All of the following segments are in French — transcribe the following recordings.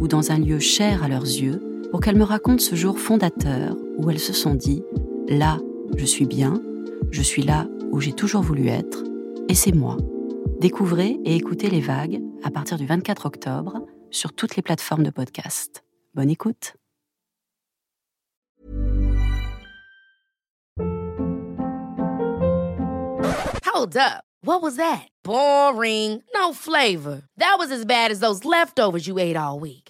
ou dans un lieu cher à leurs yeux pour qu'elles me racontent ce jour fondateur où elles se sont dit ⁇ Là, je suis bien, je suis là où j'ai toujours voulu être, et c'est moi. Découvrez et écoutez les vagues à partir du 24 octobre sur toutes les plateformes de podcast. Bonne écoute. Hold up. What was that? Boring. No flavor. That was as bad as those leftovers you ate all week.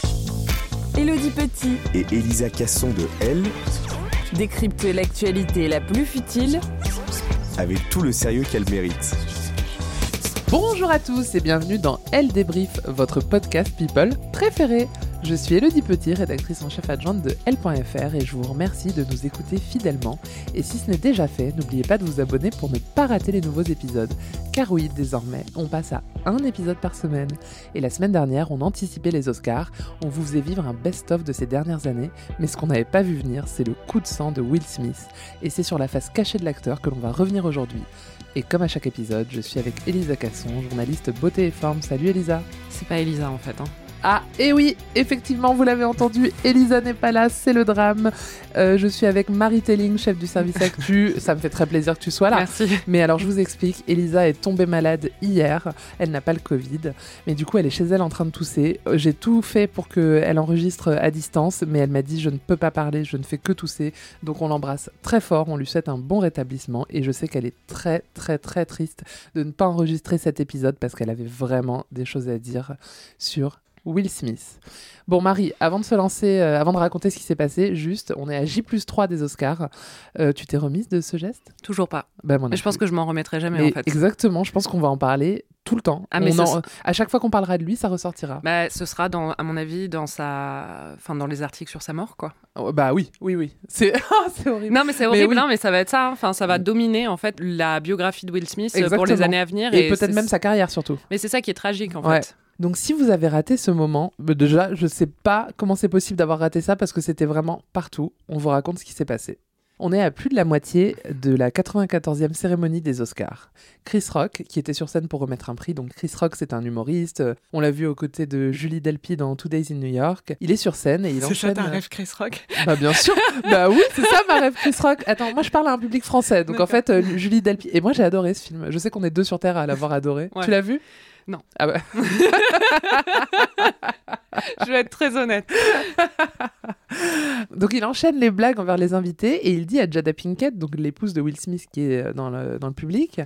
Elodie Petit Et Elisa Casson de Elle, décrypte l'actualité la plus futile avec tout le sérieux qu'elle mérite. Bonjour à tous et bienvenue dans Elle débrief, votre podcast People préféré. Je suis Elodie Petit, rédactrice en chef adjointe de L.fr et je vous remercie de nous écouter fidèlement. Et si ce n'est déjà fait, n'oubliez pas de vous abonner pour ne pas rater les nouveaux épisodes. Car oui, désormais, on passe à un épisode par semaine. Et la semaine dernière, on anticipait les Oscars, on vous faisait vivre un best-of de ces dernières années, mais ce qu'on n'avait pas vu venir, c'est le coup de sang de Will Smith. Et c'est sur la face cachée de l'acteur que l'on va revenir aujourd'hui. Et comme à chaque épisode, je suis avec Elisa Casson, journaliste beauté et forme. Salut Elisa C'est pas Elisa en fait. Hein. Ah, et oui, effectivement, vous l'avez entendu, Elisa n'est pas là, c'est le drame. Euh, je suis avec Marie Telling, chef du service Actu. Ça me fait très plaisir que tu sois là. Merci. Mais alors, je vous explique, Elisa est tombée malade hier. Elle n'a pas le Covid. Mais du coup, elle est chez elle en train de tousser. Euh, J'ai tout fait pour qu'elle enregistre à distance. Mais elle m'a dit, je ne peux pas parler, je ne fais que tousser. Donc, on l'embrasse très fort. On lui souhaite un bon rétablissement. Et je sais qu'elle est très, très, très triste de ne pas enregistrer cet épisode parce qu'elle avait vraiment des choses à dire sur Will Smith. Bon, Marie, avant de se lancer, euh, avant de raconter ce qui s'est passé, juste, on est à J plus 3 des Oscars. Euh, tu t'es remise de ce geste? Toujours pas. Bah, moi non Mais je pense que je m'en remettrai jamais Mais en fait. Exactement, je pense qu'on va en parler tout le temps. Ah, mais en- À chaque fois qu'on parlera de lui, ça ressortira. Bah, ce sera dans, à mon avis dans sa, enfin dans les articles sur sa mort quoi. Oh, bah oui, oui, oui. C'est Ah, c'est horrible. Non mais c'est horrible, oui. hein, mais ça va être ça. hein. Enfin, ça va dominer en fait la biographie de Will Smith euh, pour les années à venir. Et, peut-être même sa carrière surtout. Mais c'est ça qui est tragique en Ouais. fait. Donc si vous avez raté ce moment, bah, déjà, je sais pas comment c'est possible d'avoir raté ça parce que c'était vraiment partout. On vous raconte ce qui s'est passé. On est à plus de la moitié de la 94e cérémonie des Oscars. Chris Rock, qui était sur scène pour remettre un prix, donc Chris Rock c'est un humoriste, euh, on l'a vu aux côtés de Julie Delpy dans Two Days in New York, il est sur scène et il enchaîne... Chris Rock? Bah bien sûr, bah oui, c'est ça ma rêve Chris Rock. Attends, moi je parle à un public français, donc en fait euh, Julie Delpy et moi j'ai adoré ce film. Je sais qu'on est deux sur terre à l'avoir adoré. Ouais. Tu l'as vu? Non. Ah bah. Je vais être très honnête. Donc il enchaîne les blagues envers les invités et il dit à Jada Pinkett, donc l'épouse de Will Smith qui est euh, dans le, dans le public,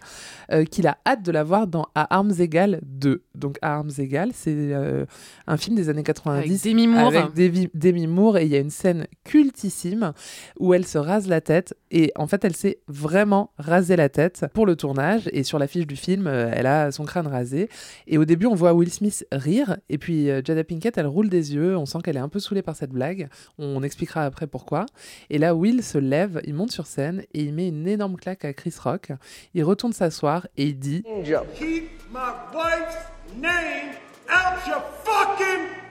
euh, qu'il a hâte de la voir dans À Armes Égales 2. Donc À Armes Égales, c'est euh, un film des années 90 Avec Demi Moore. avec Demi, Demi Moore et il y a une scène cultissime où elle se rase la tête et en fait elle s'est vraiment rasé la tête pour le tournage et sur l'affiche du film elle a son crâne rasé et au début on voit Will Smith rire et puis euh, Jada Pinkett elle roule des yeux on sent qu'elle est un peu saoulée par cette blague. On expliquera après pourquoi. Et là Will se lève il monte sur scène et il met une énorme claque à Chris Rock. Il retourne s'asseoir et il dit Keep my wife's name out your fucking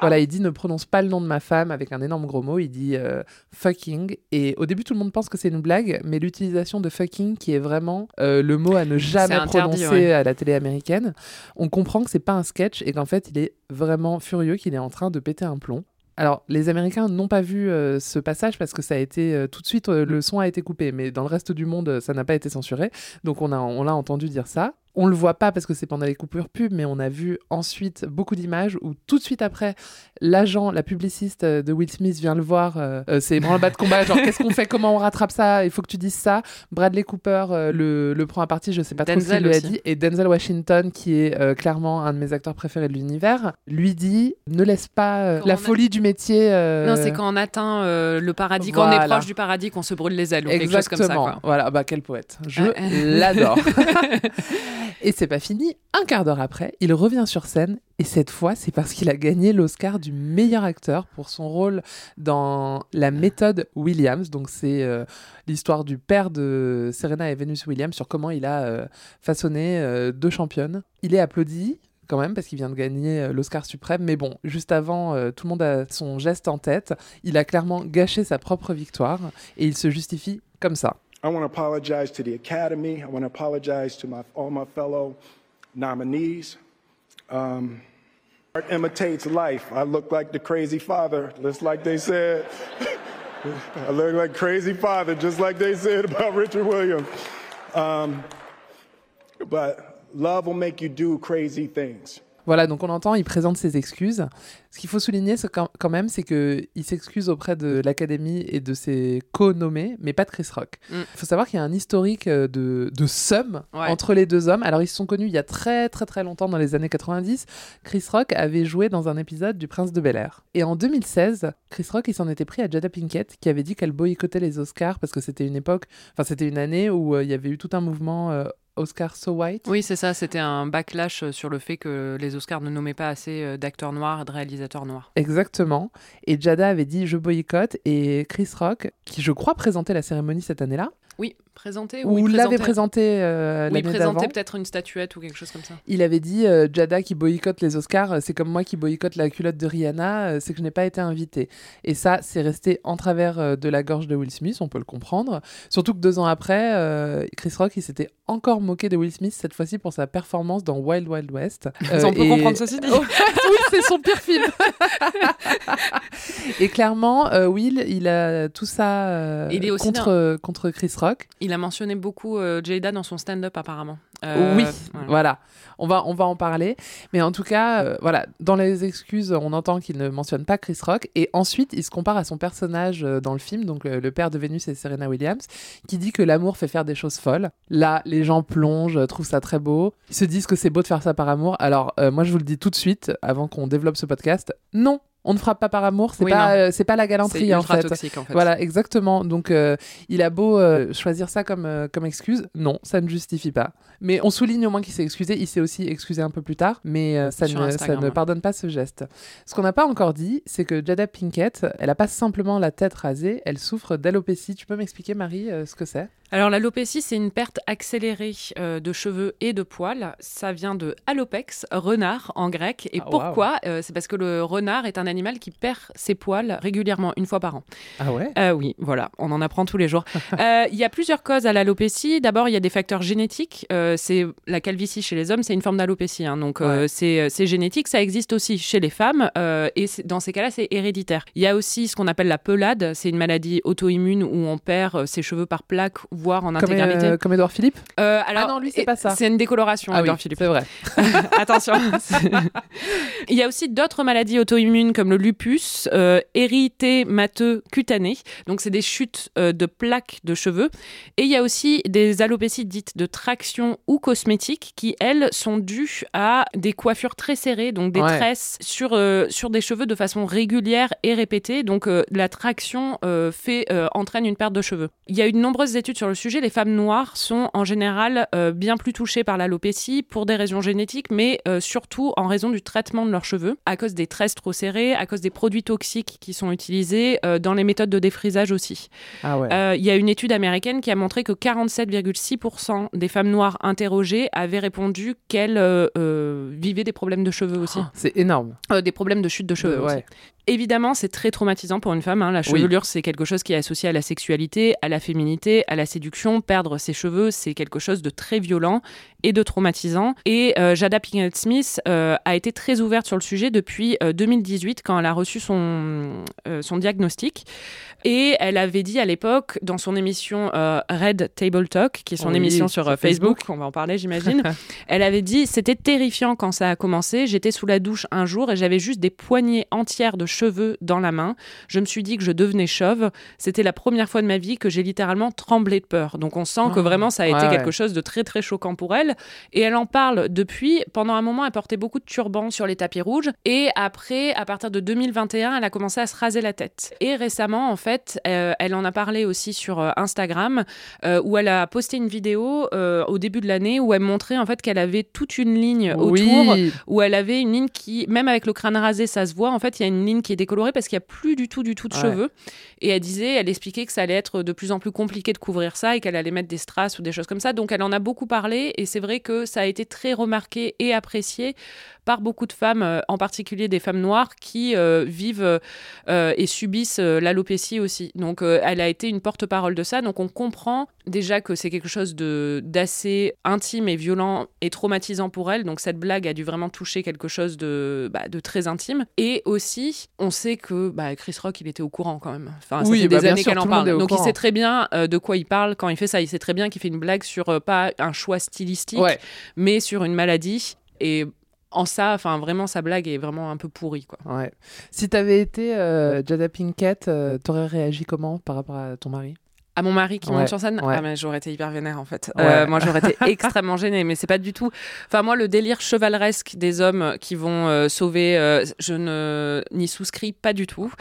Voilà, il dit ne prononce pas le nom de ma femme avec un énorme gros mot. Il dit euh, fucking. Et au début, tout le monde pense que c'est une blague, mais l'utilisation de fucking, qui est vraiment euh, le mot à ne jamais interdit, prononcer ouais. à la télé américaine, on comprend que c'est pas un sketch et qu'en fait, il est vraiment furieux, qu'il est en train de péter un plomb. Alors, les Américains n'ont pas vu euh, ce passage parce que ça a été euh, tout de suite, euh, le son a été coupé, mais dans le reste du monde, ça n'a pas été censuré. Donc, on, a, on l'a entendu dire ça. On le voit pas parce que c'est pendant les coupures pub, mais on a vu ensuite beaucoup d'images où tout de suite après, l'agent, la publiciste euh, de Will Smith vient le voir. euh, euh, c'est branle-bas de combat, genre qu'est-ce qu'on fait, comment on rattrape ça, il faut que tu dises ça. Bradley Cooper euh, le, le prend à partie, je sais pas trop ce qu'il Denzel lui a dit. Et Denzel Washington, qui est euh, clairement un de mes acteurs préférés de l'univers, lui dit ne laisse pas la a- folie du métier. Non, c'est quand on atteint le paradis, quand on est proche du paradis, qu'on se brûle les ailes ou quelque chose Exactement. comme ça. Quoi. Voilà, bah quel poète. Je Ouais. l'adore. et c'est pas fini. Un quart d'heure après, il revient sur scène et cette fois, c'est parce qu'il a gagné l'Oscar du meilleur acteur pour son rôle dans La méthode Williams. Donc c'est euh, l'histoire du père de Serena et Venus Williams sur comment il a euh, façonné euh, deux championnes. Il est applaudi quand même parce qu'il vient de gagner l'Oscar suprême. Mais bon, juste avant, tout le monde a son geste en tête. Il a clairement gâché sa propre victoire et il se justifie comme ça. I want to apologize to the Academy. I want to apologize to my, all my fellow nominees. Um, art imitates life. I look like the crazy father, just like they said. I look like crazy father, just like they said about Richard Williams. Um, but love will make you do crazy things. Voilà, donc on entend, il présente ses excuses. Ce qu'il faut souligner c'est quand même, c'est qu'il s'excuse auprès de l'Académie et de ses co-nommés, mais pas de Chris Rock. Il Mm. faut savoir qu'il y a un historique euh, de, de somme Ouais. entre les deux hommes. Alors, ils se sont connus il y a très très très longtemps, dans les années 90. Chris Rock avait joué dans un épisode du Prince de Bel-Air. Et en 2016, Chris Rock, il s'en était pris à Jada Pinkett, qui avait dit qu'elle boycottait les Oscars parce que c'était une époque, enfin c'était une année où euh, il y avait eu tout un mouvement euh, Oscar So White. Oui, c'est ça. C'était un backlash euh, sur le fait que les Oscars ne nommaient pas assez euh, d'acteurs noirs et de réalisateurs noirs. Exactement. Et Jada avait dit je boycotte. Et Chris Rock, qui je crois présentait la cérémonie cette année-là, Oui, présenté ou il l'avait présenté euh, Oui, il l'année d'avant, présentait peut-être une statuette ou quelque chose comme ça. il avait dit euh, Jada qui boycotte les Oscars, euh, c'est comme moi qui boycotte la culotte de Rihanna, euh, c'est que je n'ai pas été invité. Et ça, c'est resté en travers de la gorge de Will Smith, on peut le comprendre. Surtout que deux ans après, euh, Chris Rock, il s'était encore moqué de Will Smith, cette fois-ci pour sa performance dans Wild Wild West. Ça, on peut et- comprendre ceci dit. Oh, oui, c'est son pire film. et clairement, Will, il a tout ça Il est aussi contre, contre Chris Rock. Il a mentionné beaucoup euh, Jada dans son stand-up apparemment. Euh, oui, voilà. voilà. On va, on va en parler. Mais en tout cas, euh, voilà, dans les excuses, on entend qu'il ne mentionne pas Chris Rock. Et ensuite, il se compare à son personnage dans le film, donc euh, le père de Vénus et Serena Williams, qui dit que l'amour fait faire des choses folles. Là, les gens plongent, trouvent ça très beau. Ils se disent que c'est beau de faire ça par amour. Alors, moi, je vous le dis tout de suite, avant qu'on développe ce podcast, non. On ne frappe pas par amour, c'est Oui, pas, euh, c'est pas la galanterie en fait. toxique en fait. Voilà, exactement. Donc, euh, il a beau euh, choisir ça comme, euh, comme excuse, non, ça ne justifie pas. Mais on souligne au moins qu'il s'est excusé. Il s'est aussi excusé un peu plus tard, mais euh, ça, ne, ça ne pardonne pas ce geste. Ce qu'on n'a pas encore dit, c'est que Jada Pinkett, elle n'a pas simplement la tête rasée, elle souffre d'alopécie. Tu peux m'expliquer, Marie, ce que c'est? Alors l'alopécie, c'est une perte accélérée euh, de cheveux et de poils. Ça vient de alopex, renard en grec. Et Ah, pourquoi Euh, C'est parce que le renard est un animal qui perd ses poils régulièrement, une fois par an. Ah ouais? Euh, oui, voilà, on en apprend tous les jours. Il y a plusieurs causes à l'alopécie. D'abord, il y a des facteurs génétiques. C'est la calvitie chez les hommes, c'est une forme d'alopécie. hein. donc, Ouais. c'est génétique. Ça existe aussi chez les femmes. et dans ces cas-là, c'est héréditaire. Il y a aussi ce qu'on appelle la pelade. C'est une maladie auto-immune où on perd ses cheveux par plaque, voire en comme, intégralité. euh, comme Edouard Philippe? Euh, alors, non, lui, c'est pas ça. C'est une décoloration, Ah oui, Philippe. c'est vrai. Attention. Il y a aussi d'autres maladies auto-immunes comme le lupus, euh, érythémateux cutané. Donc, c'est des chutes euh, de plaques de cheveux. Et il y a aussi des alopécies dites de traction ou cosmétiques qui, elles, sont dues à des coiffures très serrées, donc des Ouais. tresses sur, euh, sur des cheveux de façon régulière et répétée. Donc, euh, la traction euh, fait, euh, entraîne une perte de cheveux. Il y a eu de nombreuses études sur le sujet, les femmes noires sont en général euh, bien plus touchées par l'alopécie pour des raisons génétiques, mais euh, surtout en raison du traitement de leurs cheveux, à cause des tresses trop serrées, à cause des produits toxiques qui sont utilisés euh, dans les méthodes de défrisage aussi. Ah ouais. Il y a une étude américaine qui a montré que 47,6% des femmes noires interrogées avaient répondu qu'elles vivaient des problèmes de cheveux aussi. C'est énorme. Des problèmes de chute de cheveux aussi. Évidemment, c'est très traumatisant pour une femme. hein. La chevelure, c'est quelque chose qui est associé à la sexualité, à la féminité, à la séduction. Perdre ses cheveux, c'est quelque chose de très violent et de traumatisant. Et euh, Jada Pinkett Smith euh, a été très ouverte sur le sujet depuis euh, 2018 quand elle a reçu son, euh, son diagnostic. Et elle avait dit à l'époque, dans son émission euh, Red Table Talk, qui est son Oui, émission sur, sur euh, Facebook, on va en parler, j'imagine, elle avait dit C'était terrifiant quand ça a commencé. J'étais sous la douche un jour et j'avais juste des poignées entières de cheveux dans la main. Je me suis dit que je devenais chauve. C'était la première fois de ma vie que j'ai littéralement tremblé de peur. Donc on sent que Oh, vraiment ça a été quelque ouais. chose de très très choquant pour elle. Et elle en parle depuis. Pendant un moment, elle portait beaucoup de turbans sur les tapis rouges. Et après, à partir de 2021, elle a commencé à se raser la tête. Et récemment, en fait, euh, elle en a parlé aussi sur euh, Instagram, euh, où elle a posté une vidéo euh, au début de l'année où elle montrait en fait qu'elle avait toute une ligne autour Oui. où elle avait une ligne qui, même avec le crâne rasé, ça se voit. En fait, il y a une ligne qui est décolorée parce qu'il n'y a plus du tout, du tout de Ouais. cheveux. Et elle disait, elle expliquait que ça allait être de plus en plus compliqué de couvrir ça et qu'elle allait mettre des strass ou des choses comme ça. Donc, elle en a beaucoup parlé et c'est vrai que ça a été très remarqué et apprécié par beaucoup de femmes, euh, en particulier des femmes noires qui euh, vivent euh, et subissent l'alopécie aussi. Donc, elle a été une porte-parole de ça. Donc, on comprend déjà que c'est quelque chose d'assez intime et violent et traumatisant pour elle. Donc, cette blague a dû vraiment toucher quelque chose de, bah, de très intime. Et aussi, on sait que bah, Chris Rock, il était au courant quand même. Enfin, ça Oui, fait bah, des années qu'elle en parle. Donc, il sait très bien euh, de quoi il parle quand il fait ça. Il sait très bien qu'il fait une blague sur euh, pas un choix stylistique, Ouais. mais sur une maladie. Et en ça, enfin, vraiment, sa blague est vraiment un peu pourrie, quoi. Ouais. Si t'avais été euh, Jada Pinkett, euh, t'aurais réagi comment par rapport à ton mari? À mon mari qui Ouais, monte sur scène, ouais. ah, mais j'aurais été hyper vénère en fait. Ouais. Euh, moi j'aurais été extrêmement gênée, mais c'est pas du tout. Enfin moi le délire chevaleresque des hommes qui vont euh, sauver, euh, je ne n'y souscris pas du tout.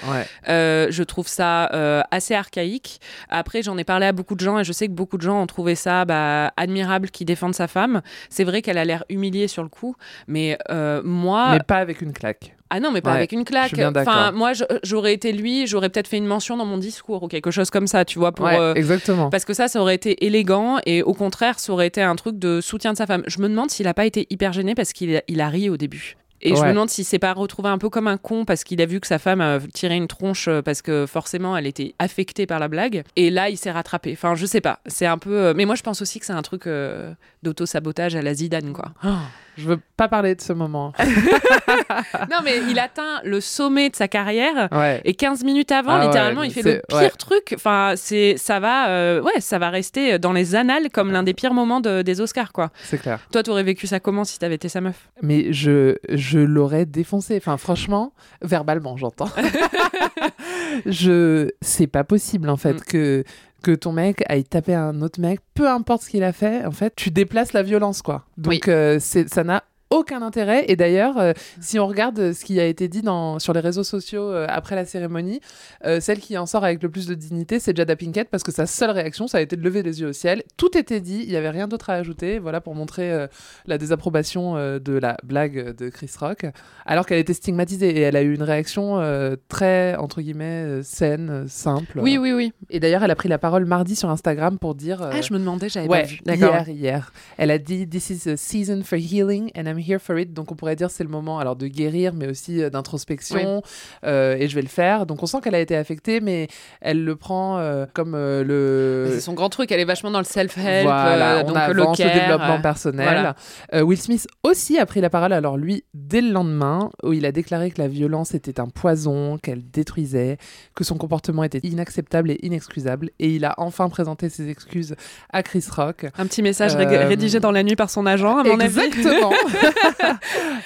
Je trouve ça assez archaïque. Après j'en ai parlé à beaucoup de gens et je sais que beaucoup de gens ont trouvé ça bah, admirable qui défendent sa femme. C'est vrai qu'elle a l'air humiliée sur le coup, mais moi Mais pas avec une claque. Ah non, mais pas Ouais, avec une claque. Enfin, moi, j'aurais été lui, j'aurais peut-être fait une mention dans mon discours ou quelque chose comme ça, tu vois, pour. Ouais, euh, exactement. parce que ça, ça aurait été élégant et au contraire, ça aurait été un truc de soutien de sa femme. Je me demande s'il a pas été hyper gêné parce qu'il a, il a ri au début. Et je me demande s'il s'est pas retrouvé un peu comme un con parce qu'il a vu que sa femme a tiré une tronche euh, parce que forcément elle était affectée par la blague. Et là, il s'est rattrapé. Enfin, je sais pas. C'est un peu. euh, Mais moi, je pense aussi que c'est un truc euh, d'auto-sabotage à la Zidane, quoi. Oh, je veux pas parler de ce moment. non, mais il atteint le sommet de sa carrière. Ouais. Et 15 minutes avant, Ah ouais, littéralement, il fait le pire ouais. truc. Enfin, c'est, ça va, euh, ouais, ça va rester dans les annales comme l'un des pires moments de- des Oscars, quoi. C'est clair. Toi, t'aurais vécu ça comment si t'avais été sa meuf? Mais je, je l'aurais défoncé. Enfin, franchement, verbalement, j'entends. je, c'est pas possible en fait Mm. que que ton mec aille taper un autre mec, peu importe ce qu'il a fait. En fait, tu déplaces la violence, quoi. Donc, Oui. euh, c'est, ça n'a aucun intérêt. Et d'ailleurs, euh, si on regarde euh, ce qui a été dit dans, sur les réseaux sociaux euh, après la cérémonie, euh, celle qui en sort avec le plus de dignité, c'est Jada Pinkett parce que sa seule réaction, ça a été de lever les yeux au ciel. Tout était dit, il n'y avait rien d'autre à ajouter. Voilà pour montrer la désapprobation de la blague de Chris Rock, alors qu'elle était stigmatisée et elle a eu une réaction très entre guillemets saine, simple. Oui, oui, oui. Et d'ailleurs, elle a pris la parole mardi sur Instagram pour dire. Ah, je me demandais, j'avais Ouais, pas vu. Hier, hier. Elle a dit This is a season for healing and I'm here for it. Donc on pourrait dire c'est le moment alors de guérir, mais aussi euh, d'introspection. euh, et je vais le faire. Donc on sent qu'elle a été affectée, mais elle le prend euh, comme le. C'est son grand truc, elle est vachement dans le self-help, Voilà, on avance le développement personnel. voilà. Will Smith aussi a pris la parole, alors lui, dès le lendemain, où il a déclaré que la violence était un poison, qu'elle détruisait, que son comportement était inacceptable et inexcusable. Et il a enfin présenté ses excuses à Chris Rock. Un petit message ré- Euh, rédigé dans la nuit par son agent, à mon avis.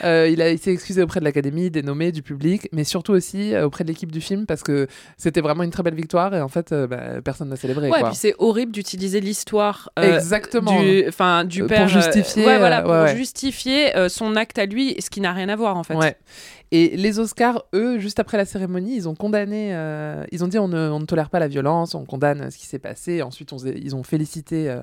Euh, il a été excusé auprès de l'académie, des nommés, du public, mais surtout aussi euh, auprès de l'équipe du film parce que c'était vraiment une très belle victoire et en fait, euh, bah, personne n'a célébré. Ouais, quoi. puis c'est horrible d'utiliser l'histoire euh, Exactement. du, enfin, du père pour justifier, ouais, voilà, pour ouais, justifier son acte à lui, ce qui n'a rien à voir en fait. Ouais. Et les Oscars, eux, juste après la cérémonie, ils ont condamné, euh, ils ont dit on ne, on ne tolère pas la violence, on condamne ce qui s'est passé. Ensuite, on, ils ont félicité euh,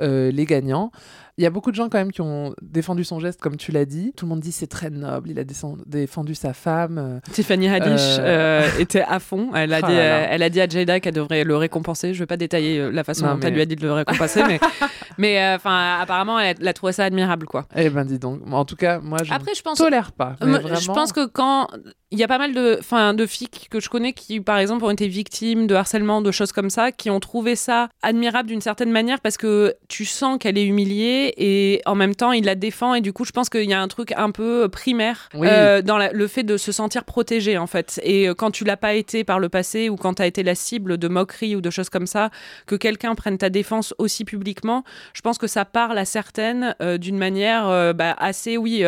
euh, les gagnants. Il y a beaucoup de gens quand même qui ont défendu son geste, comme tu l'as dit. Tout le monde dit c'est très noble, il a défendu sa femme. Tiffany Haddish Euh, euh, était à fond. Elle a, Ah dit, là là. elle a dit à Jada qu'elle devrait le récompenser. Je vais pas détailler la façon Non, dont elle lui a dit de le récompenser, mais, mais euh, enfin, apparemment, elle, elle a trouvé ça admirable, quoi. Eh ben dis donc. En tout cas, moi je ne tolère pas. mais Moi, vraiment... Je pense que quand il y a pas mal de, enfin, de filles que je connais qui, par exemple, ont été victimes de harcèlement, de choses comme ça, qui ont trouvé ça admirable d'une certaine manière parce que tu sens qu'elle est humiliée et en même temps, il la défend et du coup, je pense qu'il y a un truc un peu primaire Oui. euh, dans la- le fait de se sentir protégé en fait. Et euh, quand tu l'as pas été par le passé ou quand tu as été la cible de moqueries ou de choses comme ça, que quelqu'un prenne ta défense aussi publiquement, je pense que ça parle à certaines euh, d'une manière euh, bah, assez, oui,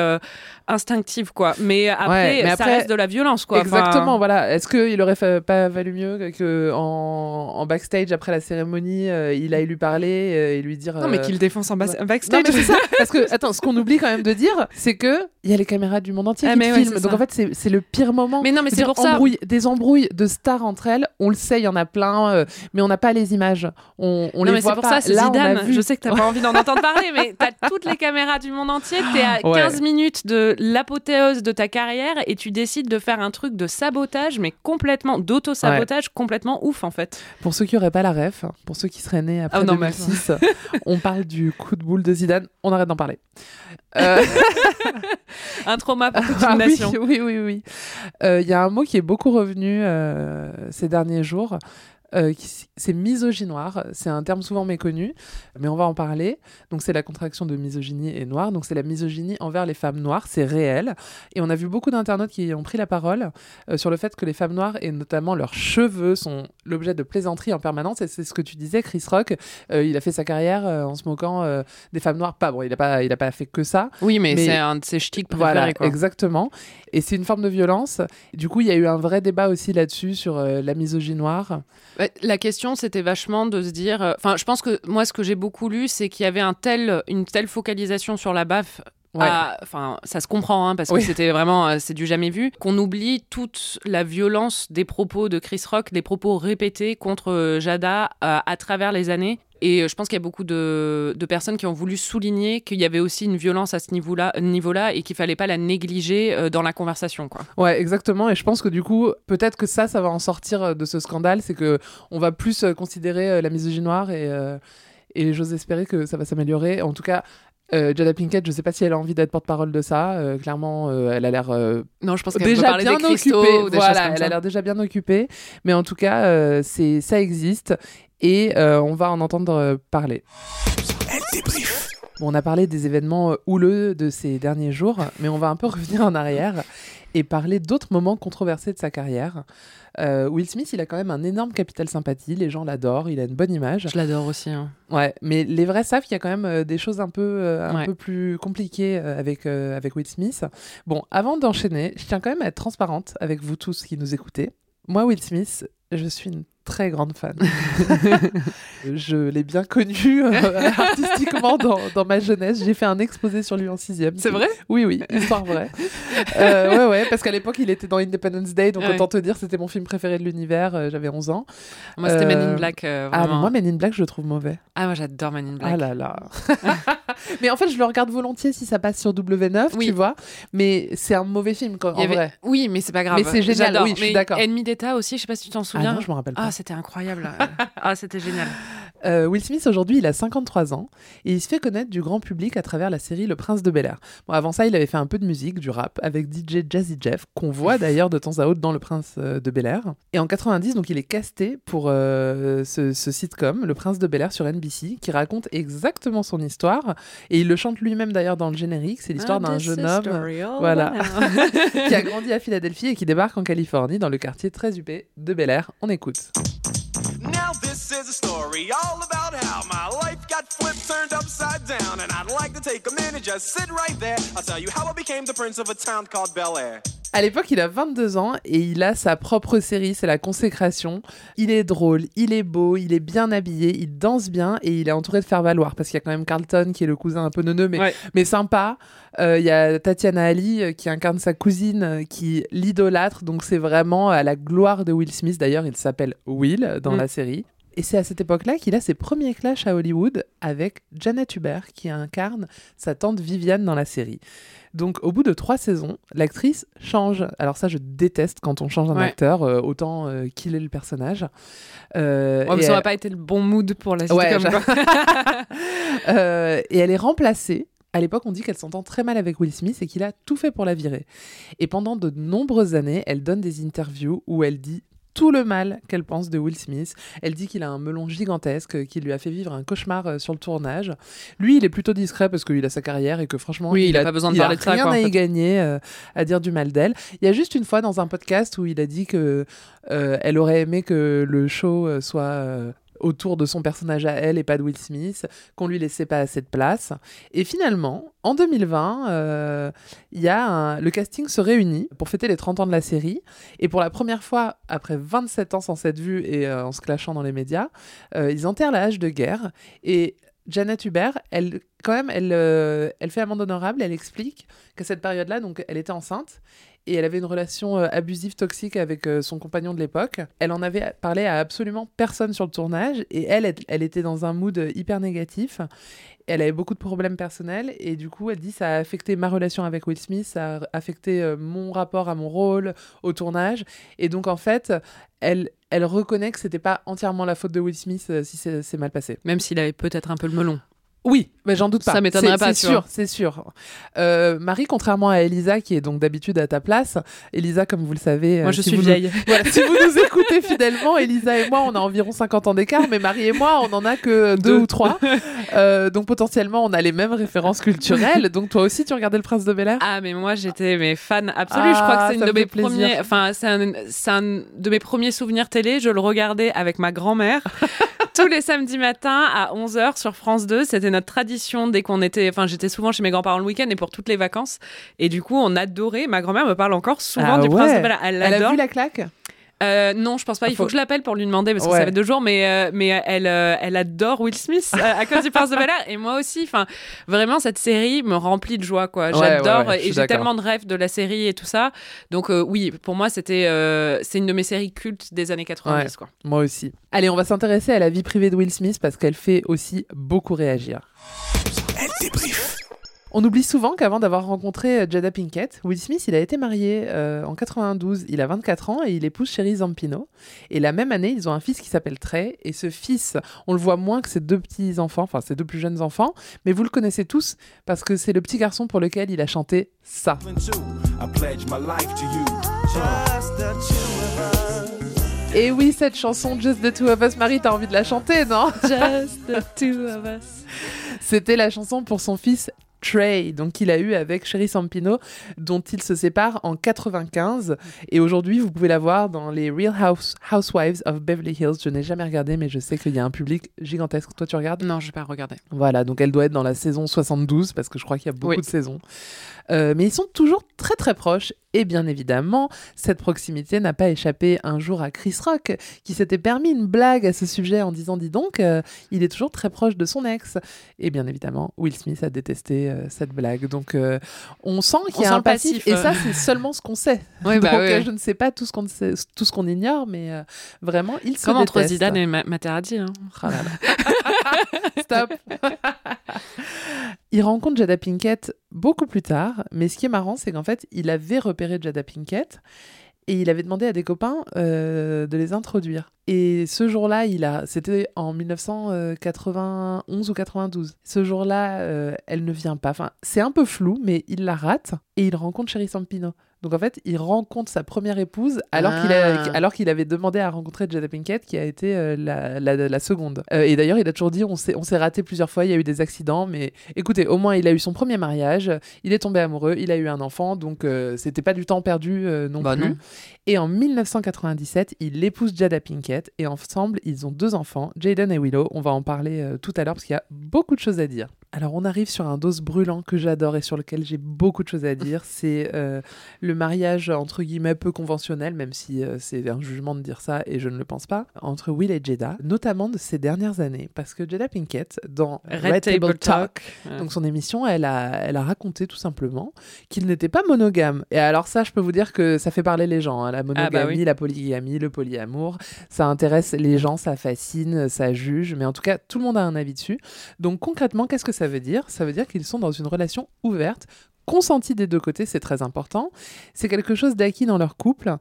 instinctive quoi. Mais après, Ouais, mais ça après- reste de la violence quoi. Enfin, Exactement, voilà. Est-ce qu'il aurait fa- pas valu mieux que, en, en backstage après la cérémonie, euh, il aille lui parler euh, et lui dire. Non, mais euh, qu'il défonce en ouais. backstage. Non, mais ça. Parce que, attends, ce qu'on oublie quand même de dire, c'est que il y a les caméras du monde entier Ah, qui mais te ouais, filment. Donc ça. en fait, c'est c'est le pire moment. Mais non, mais c'est pour ça. embrouille- des embrouilles de stars entre elles, on le sait, il y en a plein, euh, mais on n'a pas les images. On, on non, les mais voit c'est pour pas. ça, c'est Là, on a Zidane. vu. Je sais que t'as pas envie d'en entendre parler, mais t'as toutes les caméras du monde entier. T'es à Ouais. 15 minutes de l'apothéose de ta carrière et tu décides de faire un truc de sabotage, mais complètement, d'auto-sabotage complètement ouf en fait. Pour ceux qui n'auraient pas la ref, pour ceux qui seraient nés après Ah non, mais- 2006, on parle du coup de boule de Zidane. On arrête d'en parler. Euh, Un trauma pour toute Ah une oui, nation. oui, oui, oui. Euh, Il y a un mot qui est beaucoup revenu euh, ces derniers jours. Euh, c'est misogynoir, c'est un terme souvent méconnu, mais on va en parler. Donc c'est la contraction de misogynie et noir, donc c'est la misogynie envers les femmes noires, c'est réel. Et on a vu beaucoup d'internautes qui ont pris la parole euh, sur le fait que les femmes noires et notamment leurs cheveux sont l'objet de plaisanteries en permanence. Et c'est ce que tu disais, Chris Rock, euh, il a fait sa carrière euh, en se moquant des femmes noires. Pas bon, il a pas, il a pas fait que ça, Oui, mais, Mais- c'est un de ses ch'tiques préférés. voilà, quoi. exactement. Et c'est une forme de violence. Du coup, il y a eu un vrai débat aussi là-dessus sur la misogynie noire. La question, c'était vachement de se dire. euh, Enfin, je pense que moi, ce que j'ai beaucoup lu, c'est qu'il y avait un tel, une telle focalisation sur la baffe. Ouais. Enfin, ça se comprend, hein, parce que c'était vraiment, euh, c'est du jamais vu, qu'on oublie toute la violence des propos de Chris Rock, des propos répétés contre euh, Jada euh, à travers les années. Et euh, je pense qu'il y a beaucoup de, personnes qui ont voulu souligner qu'il y avait aussi une violence à ce niveau-là, niveau-là et qu'il fallait pas la négliger euh, dans la conversation, quoi. Ouais, exactement. Et je pense que du coup, peut-être que ça, ça va en sortir euh, de ce scandale. C'est que on va plus considérer la misogynie noire et, et j'ose espérer que ça va s'améliorer. En tout cas. Euh, Jada Pinkett, je sais pas si elle a envie d'être porte-parole de ça. Euh, clairement, euh, elle a l'air euh, Non, je pense qu'elle déjà bien des cristaux occupée. ou des voilà, elle ça. a l'air déjà bien occupée. Mais en tout cas, euh, c'est ça existe et euh, on va en entendre euh, parler. Elle débrief. Bon, on a parlé des événements houleux de ces derniers jours, mais on va un peu revenir en arrière et parler d'autres moments controversés de sa carrière. Euh, Will Smith, il a quand même un énorme capital sympathie, les gens l'adorent, il a une bonne image. Je l'adore aussi. hein. Ouais, mais les vrais savent qu'il y a quand même euh, des choses un peu, euh, un Ouais. peu plus compliquées avec, euh, avec Will Smith. Bon, avant d'enchaîner, je tiens quand même à être transparente avec vous tous qui nous écoutez. Moi, Will Smith, je suis une très grande fan. je l'ai bien connu euh, artistiquement dans, dans ma jeunesse. J'ai fait un exposé sur lui en sixième. C'est vrai? Oui, oui, histoire vraie. Euh, ouais, ouais, parce qu'à l'époque, il était dans Independence Day, donc Ouais. autant te dire, c'était mon film préféré de l'univers. euh, J'avais 11 ans. Moi, c'était Men in Euh, Black. Ah, moi, Men in Black, je le trouve mauvais. Ah, moi, j'adore Men in Black. Ah là là. mais en fait, je le regarde volontiers si ça passe sur W9, Oui. tu vois. Mais c'est un mauvais film, y en avait- vrai. Oui, mais c'est pas grave. Mais c'est génial, oui, je suis d'accord. Ennemi d'État aussi, je sais pas si tu t'en Ah souviens. non, je me rappelle pas. Ah, c'était incroyable. ah, c'était génial. Euh, Will Smith, aujourd'hui, il a 53 ans et il se fait connaître du grand public à travers la série Le Prince de Bel Air. Bon, avant ça, il avait fait un peu de musique, du rap, avec DJ Jazzy Jeff, qu'on voit d'ailleurs de temps à autre dans Le Prince euh, de Bel Air. Et en 90, donc, il est casté pour euh, ce, ce sitcom, Le Prince de Bel Air sur NBC, qui raconte exactement son histoire. Et il le chante lui-même d'ailleurs dans le générique. C'est l'histoire Ah, d'un jeune homme Voilà. qui a grandi à Philadelphie et qui débarque en Californie, dans le quartier très huppé de Bel Air. On écoute. Now this is a story all about how my life got flipped, turned upside down. And I'd like to take a minute, just sit right there. I'll tell you how I became the prince of a town called Bel Air. À l'époque, il a 22 ans et il a sa propre série, c'est la consécration. Il est drôle, il est beau, il est bien habillé, il danse bien et il est entouré de faire-valoir parce qu'il y a quand même Carlton qui est le cousin un peu neuneux mais, Ouais. mais sympa. Euh, Il y a Tatiana Ali euh, qui incarne sa cousine euh, qui l'idolâtre, donc c'est vraiment à la gloire de Will Smith. D'ailleurs, il s'appelle Will dans Mm. la série. Et c'est à cette époque-là qu'il a ses premiers clashs à Hollywood avec Janet Hubert qui incarne sa tante Viviane dans la série. Donc au bout de trois saisons, l'actrice change. Alors ça, je déteste quand on change un Ouais. acteur, euh, autant euh, qu'il est le personnage. Euh, Ouais, mais ça elle- aurait pas été le bon mood pour la Ouais, sitcom. Euh, et elle est remplacée. À l'époque, on dit qu'elle s'entend très mal avec Will Smith et qu'il a tout fait pour la virer. Et pendant de nombreuses années, elle donne des interviews où elle dit tout le mal qu'elle pense de Will Smith. Elle dit qu'il a un melon gigantesque, qui lui a fait vivre un cauchemar euh, sur le tournage. Lui, il est plutôt discret parce qu'il a sa carrière et que franchement, Oui, il a pas besoin de il parler de ça, rien quoi, en à y gagner euh, à dire du mal d'elle. Il y a juste une fois dans un podcast où il a dit que euh, elle aurait aimé que le show soit autour de son personnage à elle et pas de Will Smith, qu'on lui laissait pas assez de place. Et finalement, en 2020, euh, y a le casting se réunit pour fêter les 30 ans de la série. Et pour la première fois, après 27 ans sans cette vue et euh, en se clashant dans les médias, euh, ils enterrent la hache de guerre. Et Janet Hubert, elle, quand même, elle, euh, elle fait amende honorable. Elle explique qu'à cette période-là, donc, elle était enceinte et elle avait une relation euh, abusive, toxique avec euh, son compagnon de l'époque. Elle en avait parlé à absolument personne sur le tournage et elle, elle, était dans un mood euh, hyper négatif. Elle avait beaucoup de problèmes personnels et du coup, elle dit ça a affecté ma relation avec Will Smith, ça a affecté mon rapport à mon rôle au tournage. Et donc, en fait, elle, elle reconnaît que c'était pas entièrement la faute de Will Smith si c'est mal passé. Même s'il avait peut-être un peu le melon. Oui, mais j'en doute pas. Ça m'étonnerait pas, C'est sûr, c'est sûr. Euh, Marie, contrairement à Elisa, qui est donc d'habitude à ta place, Elisa, comme vous le savez, Moi, euh, je si suis nous- vieille. voilà, si vous nous écoutez fidèlement, Elisa et moi, on a environ 50 ans d'écart, mais Marie et moi, on en a que deux, Deux. ou trois. Euh, donc potentiellement, on a les mêmes références culturelles. Donc toi aussi, tu regardais Le Prince de Bel Air? Ah, mais moi, j'étais mais fan absolue. je crois Ah, que c'est une de me mes plaisir. premiers. Enfin, c'est un, c'est un de mes premiers souvenirs télé. Je le regardais avec ma grand-mère. Tous les samedis matins à 11h sur France 2, c'était notre tradition dès qu'on était. Enfin, j'étais souvent chez mes grands-parents le week-end et pour toutes les vacances. Et du coup, on adorait. Ma grand-mère me parle encore souvent Ah du Prince ouais. de Bel Air. Elle a vu la claque? Euh, non, je pense pas. Il faut Faut- que je l'appelle pour lui demander parce que Ouais. ça fait deux jours. Mais euh, mais elle euh, elle adore Will Smith euh, à cause du Prince de Bel Air et moi aussi. Enfin, vraiment cette série me remplit de joie quoi. Ouais, ouais, J'adore ouais, et j'ai tellement de rêves de la série et tout ça. Donc euh, oui, pour moi c'était euh, c'est une de mes séries cultes des années 90 Ouais. quoi. Moi aussi. Allez, on va s'intéresser à la vie privée de Will Smith parce qu'elle fait aussi beaucoup réagir. Elle. On oublie souvent qu'avant d'avoir rencontré euh, Jada Pinkett, Will Smith, il a été marié euh, en 92. Il a 24 ans et il épouse Sherry Zampino. Et la même année, ils ont un fils qui s'appelle Trey. Et ce fils, on le voit moins que ses deux petits enfants, enfin ses deux plus jeunes enfants, mais vous le connaissez tous parce que c'est le petit garçon pour lequel il a chanté ça. Et oui, cette chanson Just the Two of Us, Marie, t'as envie de la chanter, non? Just the two of us. C'était la chanson pour son fils Trey, donc qu'il a eu avec Sherry Sampino, dont il se sépare en 95. Et aujourd'hui, vous pouvez la voir dans les Real House, Housewives of Beverly Hills. Je n'ai jamais regardé, mais je sais qu'il y a un public gigantesque. Toi, tu regardes? Non, je vais pas regarder. Voilà, donc elle doit être dans la saison 72, parce que je crois qu'il y a beaucoup Oui. de saisons. Euh, mais ils sont toujours très très proches. Et bien évidemment, cette proximité n'a pas échappé un jour à Chris Rock, qui s'était permis une blague à ce sujet en disant Dis donc, euh, il est toujours très proche de son ex. Et bien évidemment, Will Smith a détesté euh, cette blague. Donc euh, on sent qu'il y a un passif. passif, Et euh. ça, c'est seulement ce qu'on sait. Ouais, bah donc ouais. euh, je ne sais pas tout ce qu'on sait- tout ce qu'on ignore, mais euh, vraiment, il se Comme entre détestent. Zidane et Ma- Materazzi. Hein. Ah là là. Stop. il rencontre Jada Pinkett beaucoup plus tard, mais ce qui est marrant, c'est qu'en fait, il avait repéré Jada Pinkett et il avait demandé à des copains euh, de les introduire. Et ce jour-là, il a, c'était en 1991 ou 92. Ce jour-là, euh, elle ne vient pas. Enfin, c'est un peu flou, mais il la rate et il rencontre Sherry Sampino. Donc en fait, il rencontre sa première épouse alors qu'il a- Ah. alors qu'il avait demandé à rencontrer Jada Pinkett, qui a été euh, la, la- la seconde. Euh, et d'ailleurs, il a toujours dit on s'est on s'est raté plusieurs fois, il y a eu des accidents, mais écoutez, au moins il a eu son premier mariage, il est tombé amoureux, il a eu un enfant, donc euh, c'était pas du temps perdu non Bah plus. non. Et en 1997, il épouse Jada Pinkett et ensemble, ils ont deux enfants, Jaden et Willow. On va en parler euh, tout à l'heure parce qu'il y a beaucoup de choses à dire. Alors, on arrive sur un dos brûlant que j'adore et sur lequel j'ai beaucoup de choses à dire. C'est euh, le mariage, entre guillemets, peu conventionnel, même si euh, c'est un jugement de dire ça et je ne le pense pas, entre Will et Jada, notamment de ces dernières années. Parce que Jada Pinkett, dans Red, Table Talk. Donc son émission, elle a, elle a raconté tout simplement qu'il n'était pas monogame. Et alors ça, je peux vous dire que ça fait parler les gens. hein. La monogamie, Ah bah oui. la polygamie, le polyamour, ça intéresse les gens, ça fascine, ça juge. Mais en tout cas, tout le monde a un avis dessus. Donc concrètement, qu'est-ce que ça veut dire? Ça veut dire qu'ils sont dans une relation ouverte, consentie des deux côtés, c'est très important. C'est quelque chose d'acquis dans leur couple.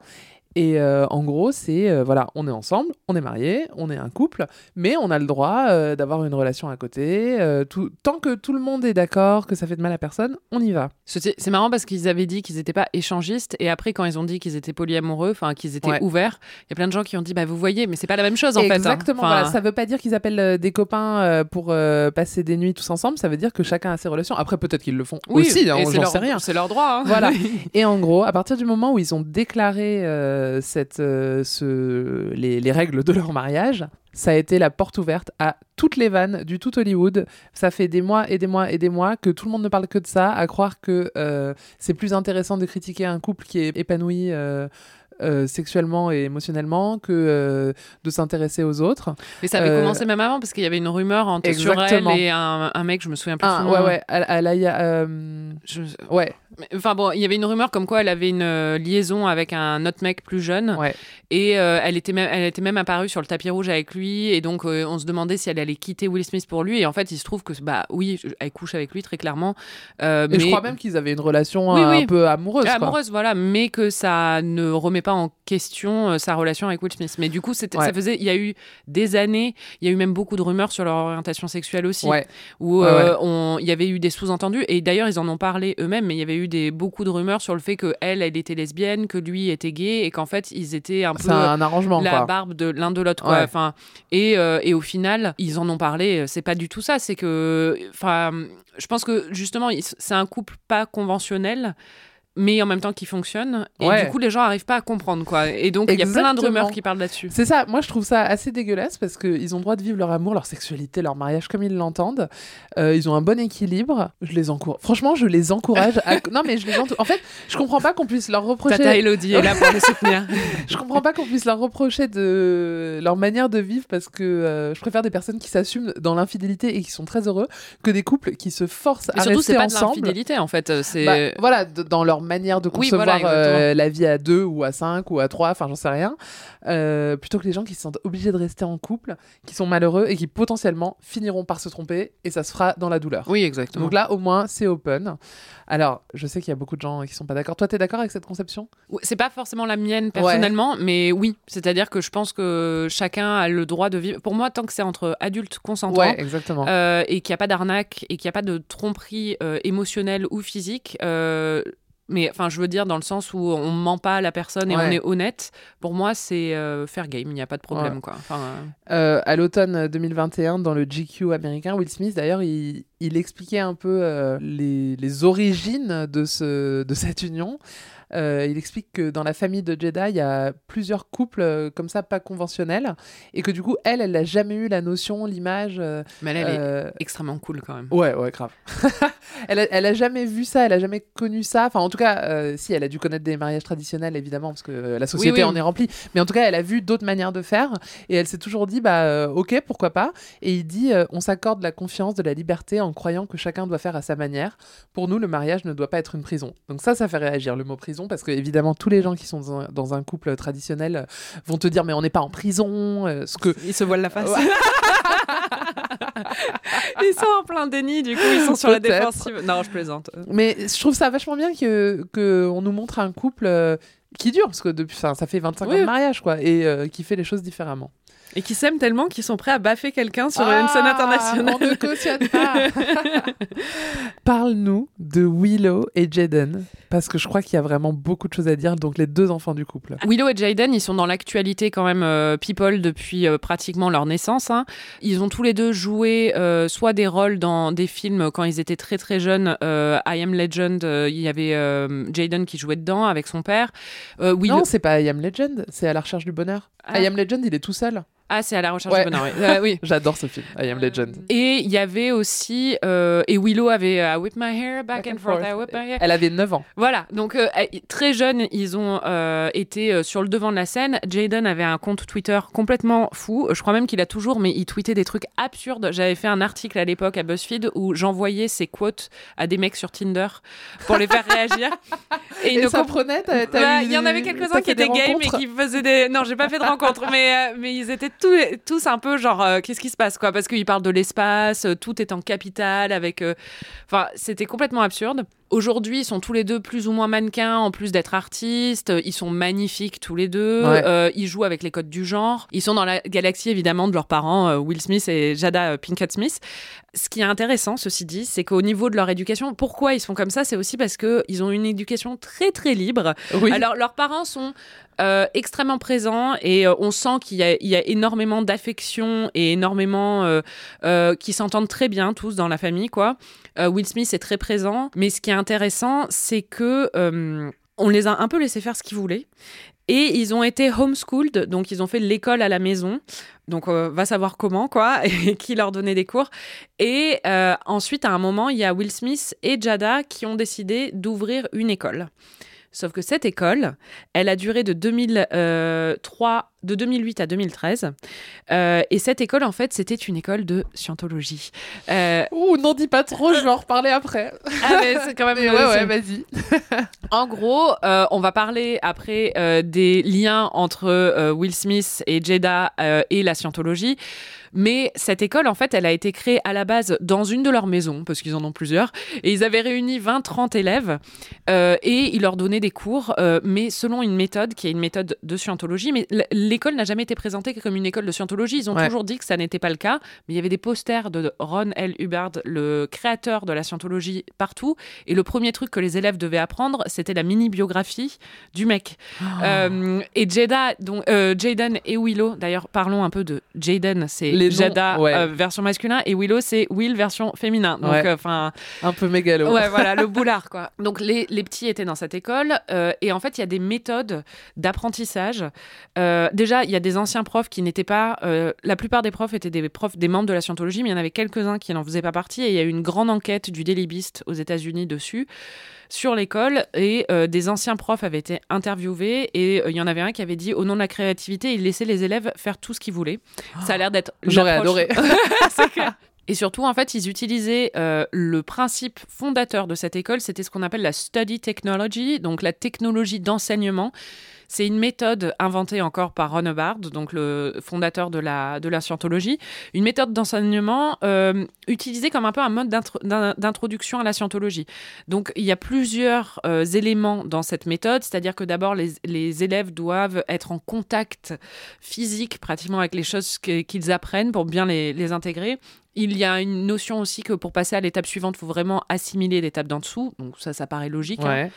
Et euh, en gros, c'est euh, voilà, on est ensemble, on est mariés, on est un couple, mais on a le droit euh, d'avoir une relation à côté. tout, tant que tout le monde est d'accord, que ça fait de mal à personne, on y va. C'est marrant parce qu'ils avaient dit qu'ils n'étaient pas échangistes et après quand ils ont dit qu'ils étaient polyamoureux, enfin qu'ils étaient Ouais. ouverts, il y a plein de gens qui ont dit bah vous voyez mais c'est pas la même chose en Exactement. fait. hein. Enfin, voilà. Ça veut pas dire qu'ils appellent des copains pour passer des nuits tous ensemble. Ça veut dire que chacun a ses relations. Après, peut-être qu'ils le font oui, aussi. hein, c'est leur, rien. C'est leur droit. hein. Voilà. Et en gros, à partir du moment où ils ont déclaré euh, cette, euh, ce, les, les règles de leur mariage, ça a été la porte ouverte à toutes les vannes du tout Hollywood. Ça fait des mois et des mois et des mois que tout le monde ne parle que de ça, à croire que euh, c'est plus intéressant de critiquer un couple qui est épanoui. Euh, sexuellement et émotionnellement que euh, de s'intéresser aux autres. Mais ça avait Euh, commencé même avant parce qu'il y avait une rumeur entre sur elle et un, un mec, je me souviens plus Ah, ouais, nom. ouais, elle, elle a- il y a, euh, Je- ouais, Mais, Enfin bon, il y avait une rumeur comme quoi elle avait une liaison avec un autre mec plus jeune ouais. et euh, elle était même elle était même apparue sur le tapis rouge avec lui et donc euh, on se demandait si elle allait quitter Will Smith pour lui et en fait il se trouve que bah oui elle couche avec lui très clairement Euh, Et je mais- crois même qu'ils avaient une relation Oui, oui. un peu amoureuse. quoi. amoureuse voilà mais que ça ne remet pas en question euh, sa relation avec Will Smith mais du coup c'était Ouais. ça faisait il y a eu des années il y a eu même beaucoup de rumeurs sur leur orientation sexuelle aussi Ouais. où euh, ouais. il y avait eu des sous-entendus et d'ailleurs ils en ont parlé eux-mêmes mais il y avait eu des beaucoup de rumeurs sur le fait que elle elle était lesbienne que lui était gay et qu'en fait ils étaient un peu un arrangement. la quoi. barbe de l'un de l'autre enfin et, euh, et au final ils en ont parlé c'est pas du tout ça c'est que enfin je pense que justement c'est un couple pas conventionnel mais en même temps qui fonctionne et Ouais. du coup les gens arrivent pas à comprendre quoi et donc il y a plein de rumeurs qui parlent là-dessus C'est ça, moi je trouve ça assez dégueulasse parce qu'ils ont le droit de vivre leur amour, leur sexualité, leur mariage comme ils l'entendent. Euh, ils ont un bon équilibre. Je les encourage. Franchement, je les encourage. À... non, mais je les entou- En fait, je comprends pas qu'on puisse leur reprocher. Tata Elodie est là pour les soutenir Je comprends pas qu'on puisse leur reprocher de leur manière de vivre parce que euh, je préfère des personnes qui s'assument dans l'infidélité et qui sont très heureux que des couples qui se forcent et à surtout rester c'est pas de ensemble. l'infidélité en fait c'est Bah, voilà, dans leur manière de Oui, concevoir voilà, euh, la vie à deux ou à cinq ou à trois, enfin j'en sais rien, Euh, plutôt que les gens qui se sentent obligés de rester en couple, qui sont malheureux et qui potentiellement finiront par se tromper et ça se fera dans la douleur. oui exactement Donc là, au moins, c'est open. Alors, je sais qu'il y a beaucoup de gens qui sont pas d'accord. Toi, t'es d'accord avec cette conception? C'est pas forcément la mienne personnellement, mais oui. C'est-à-dire que je pense que chacun a le droit de vivre. Pour moi, tant que c'est entre adultes consentants Ouais, exactement. euh, et qu'il n'y a pas d'arnaque et qu'il n'y a pas de tromperie émotionnelle ou physique. euh, mais enfin, je veux dire dans le sens où on ment pas à la personne et Ouais. on est honnête. Pour moi, c'est euh, fair game. Il n'y a pas de problème, Ouais. quoi. Enfin, euh, Euh, à l'automne 2021, dans le GQ américain, Will Smith, d'ailleurs, il, il expliquait un peu les, les origines de, ce, de cette union. Euh, il explique que dans la famille de Jedi, il y a plusieurs couples euh, comme ça, pas conventionnels, et que du coup, elle, elle n'a jamais eu la notion, l'image. euh, mais elle, elle est extrêmement cool quand même. Ouais, ouais, grave. elle, a, elle a jamais vu ça, elle a jamais connu ça. Enfin, en tout cas, euh, si, elle a dû connaître des mariages traditionnels, évidemment, parce que euh, la société oui. en est remplie. Mais en tout cas, elle a vu d'autres manières de faire. Et elle s'est toujours dit, bah, euh, ok, pourquoi pas. Et il dit, euh, on s'accorde la confiance, de la liberté en croyant que chacun doit faire à sa manière. Pour nous, le mariage ne doit pas être une prison. Donc ça, ça fait réagir le mot prison, parce que évidemment, tous les gens qui sont dans un, dans un couple traditionnel euh, vont te dire, mais on n'est pas en prison. euh, ce que Ils se voilent la face. Ils sont en plein déni, du coup, ils sont sur la défensive. Non, je plaisante. Mais je trouve ça vachement bien que, que on nous montre un couple euh, qui dure, parce que depuis, ça fait 25 Oui. ans de mariage, quoi, et euh, qui fait les choses différemment. Et qui s'aiment tellement qu'ils sont prêts à baffer quelqu'un sur une scène internationale. Ah, On ne cautionne pas. Parle-nous de Willow et Jaden, parce que je crois qu'il y a vraiment beaucoup de choses à dire, donc les deux enfants du couple. Willow et Jaden, ils sont dans l'actualité quand même euh, people depuis euh, pratiquement leur naissance. hein. Ils ont tous les deux joué euh, soit des rôles dans des films quand ils étaient très très jeunes. I Am Legend, il y avait Jaden qui jouait dedans avec son père. Willow... Non, c'est pas I Am Legend, c'est à la recherche du bonheur. Ah. I Am Legend, il est tout seul. Ah, c'est à la recherche Ouais. du bonheur, oui. Euh, oui. J'adore ce film, I Am Legend. Et il y avait aussi... euh, et Willow avait euh, I whip my hair back, and forth, I whip my hair. Elle avait 9 ans. Voilà, donc euh, très jeunes, ils ont été sur le devant de la scène. Jaden avait un compte Twitter complètement fou. Je crois même qu'il a toujours, mais il tweetait des trucs absurdes. J'avais fait un article à l'époque à BuzzFeed où j'envoyais ses quotes à des mecs sur Tinder pour les faire réagir. Et, ils ne ça comp- prenait t'as- t'as Ouais, eu il y en avait quelques-uns qui étaient gays mais qui faisaient des. Non, j'ai pas fait de rencontres, mais, mais ils étaient tous, tous un peu genre, euh, qu'est-ce qui se passe, quoi? Parce qu'ils parlent de l'espace, euh, tout est en capital, avec. euh, Enfin, c'était complètement absurde. Aujourd'hui, ils sont tous les deux plus ou moins mannequins, en plus d'être artistes. Ils sont magnifiques tous les deux. Ouais. Euh, ils jouent avec les codes du genre. Ils sont dans la galaxie, évidemment, de leurs parents, euh, Will Smith et Jada Pinkett Smith. Ce qui est intéressant, ceci dit, c'est qu'au niveau de leur éducation, pourquoi ils sont comme ça? C'est aussi parce qu'ils ont une éducation très, très libre. Oui. Alors, leurs parents sont euh, extrêmement présents et euh, on sent qu'il y a, énormément d'affection et énormément euh, euh, qui s'entendent très bien tous dans la famille, quoi. Will Smith est très présent, mais ce qui est intéressant, c'est que on les a un peu laissé faire ce qu'ils voulaient. Et ils ont été homeschooled, donc ils ont fait l'école à la maison. Donc, euh, va savoir comment, quoi, et qui leur donnait des cours. Et ensuite, à un moment, il y a Will Smith et Jada qui ont décidé d'ouvrir une école. Sauf que cette école, elle a duré de 2003, de 2008 à 2013. Euh, et cette école, en fait, c'était une école de scientologie. Euh, Ouh, n'en dis pas trop, je vais en reparler après. ah, mais c'est quand même. Mais ouais, ouais, vas-y. En gros, euh, on va parler après des liens entre Will Smith et Jada euh, et la scientologie. Mais cette école, en fait, elle a été créée à la base dans une de leurs maisons, parce qu'ils en ont plusieurs. Et ils avaient réuni 20-30 élèves euh, et ils leur donnaient des cours, euh, mais selon une méthode qui est une méthode de scientologie. Mais l'école n'a jamais été présentée comme une école de scientologie. Ils ont Ouais. toujours dit que ça n'était pas le cas. Mais il y avait des posters de Ron L. Hubbard, le créateur de la scientologie, partout. Et le premier truc que les élèves devaient apprendre, c'était la mini-biographie du mec. Euh, et Jada, donc, euh, Jaden et Willow, d'ailleurs, parlons un peu de Jaden, c'est Jada ouais. euh, version masculin, et Willow, c'est Will version féminin. Donc, Ouais. enfin. Un peu mégalo. Ouais, voilà, le boulard, quoi. Donc, les, les petits étaient dans cette école. et en fait, il y a des méthodes d'apprentissage. Déjà, il y a des anciens profs qui n'étaient pas. euh, la plupart des profs étaient des profs, des membres de la scientologie, mais il y en avait quelques-uns qui n'en faisaient pas partie. Et il y a eu une grande enquête du Daily Beast aux États-Unis dessus sur l'école et euh, des anciens profs avaient été interviewés et euh, il y en avait un qui avait dit au nom de la créativité il laissait les élèves faire tout ce qu'ils voulaient ça a l'air d'être J'aurais adoré. C'est clair. Et surtout, en fait, ils utilisaient euh, le principe fondateur de cette école, c'était ce qu'on appelle la study technology, donc la technologie d'enseignement. C'est une méthode inventée encore par Ron Hubbard, donc le fondateur de la, de la scientologie. Une méthode d'enseignement euh, utilisée comme un peu un mode d'intro- d'in- d'introduction à la scientologie. Donc, il y a plusieurs euh, éléments dans cette méthode, c'est-à-dire que d'abord, les, élèves doivent être en contact physique pratiquement avec les choses qu'ils apprennent pour bien les, les intégrer. Il y a une notion aussi que pour passer à l'étape suivante, il faut vraiment assimiler l'étape d'en dessous. Donc ça, ça paraît logique. hein.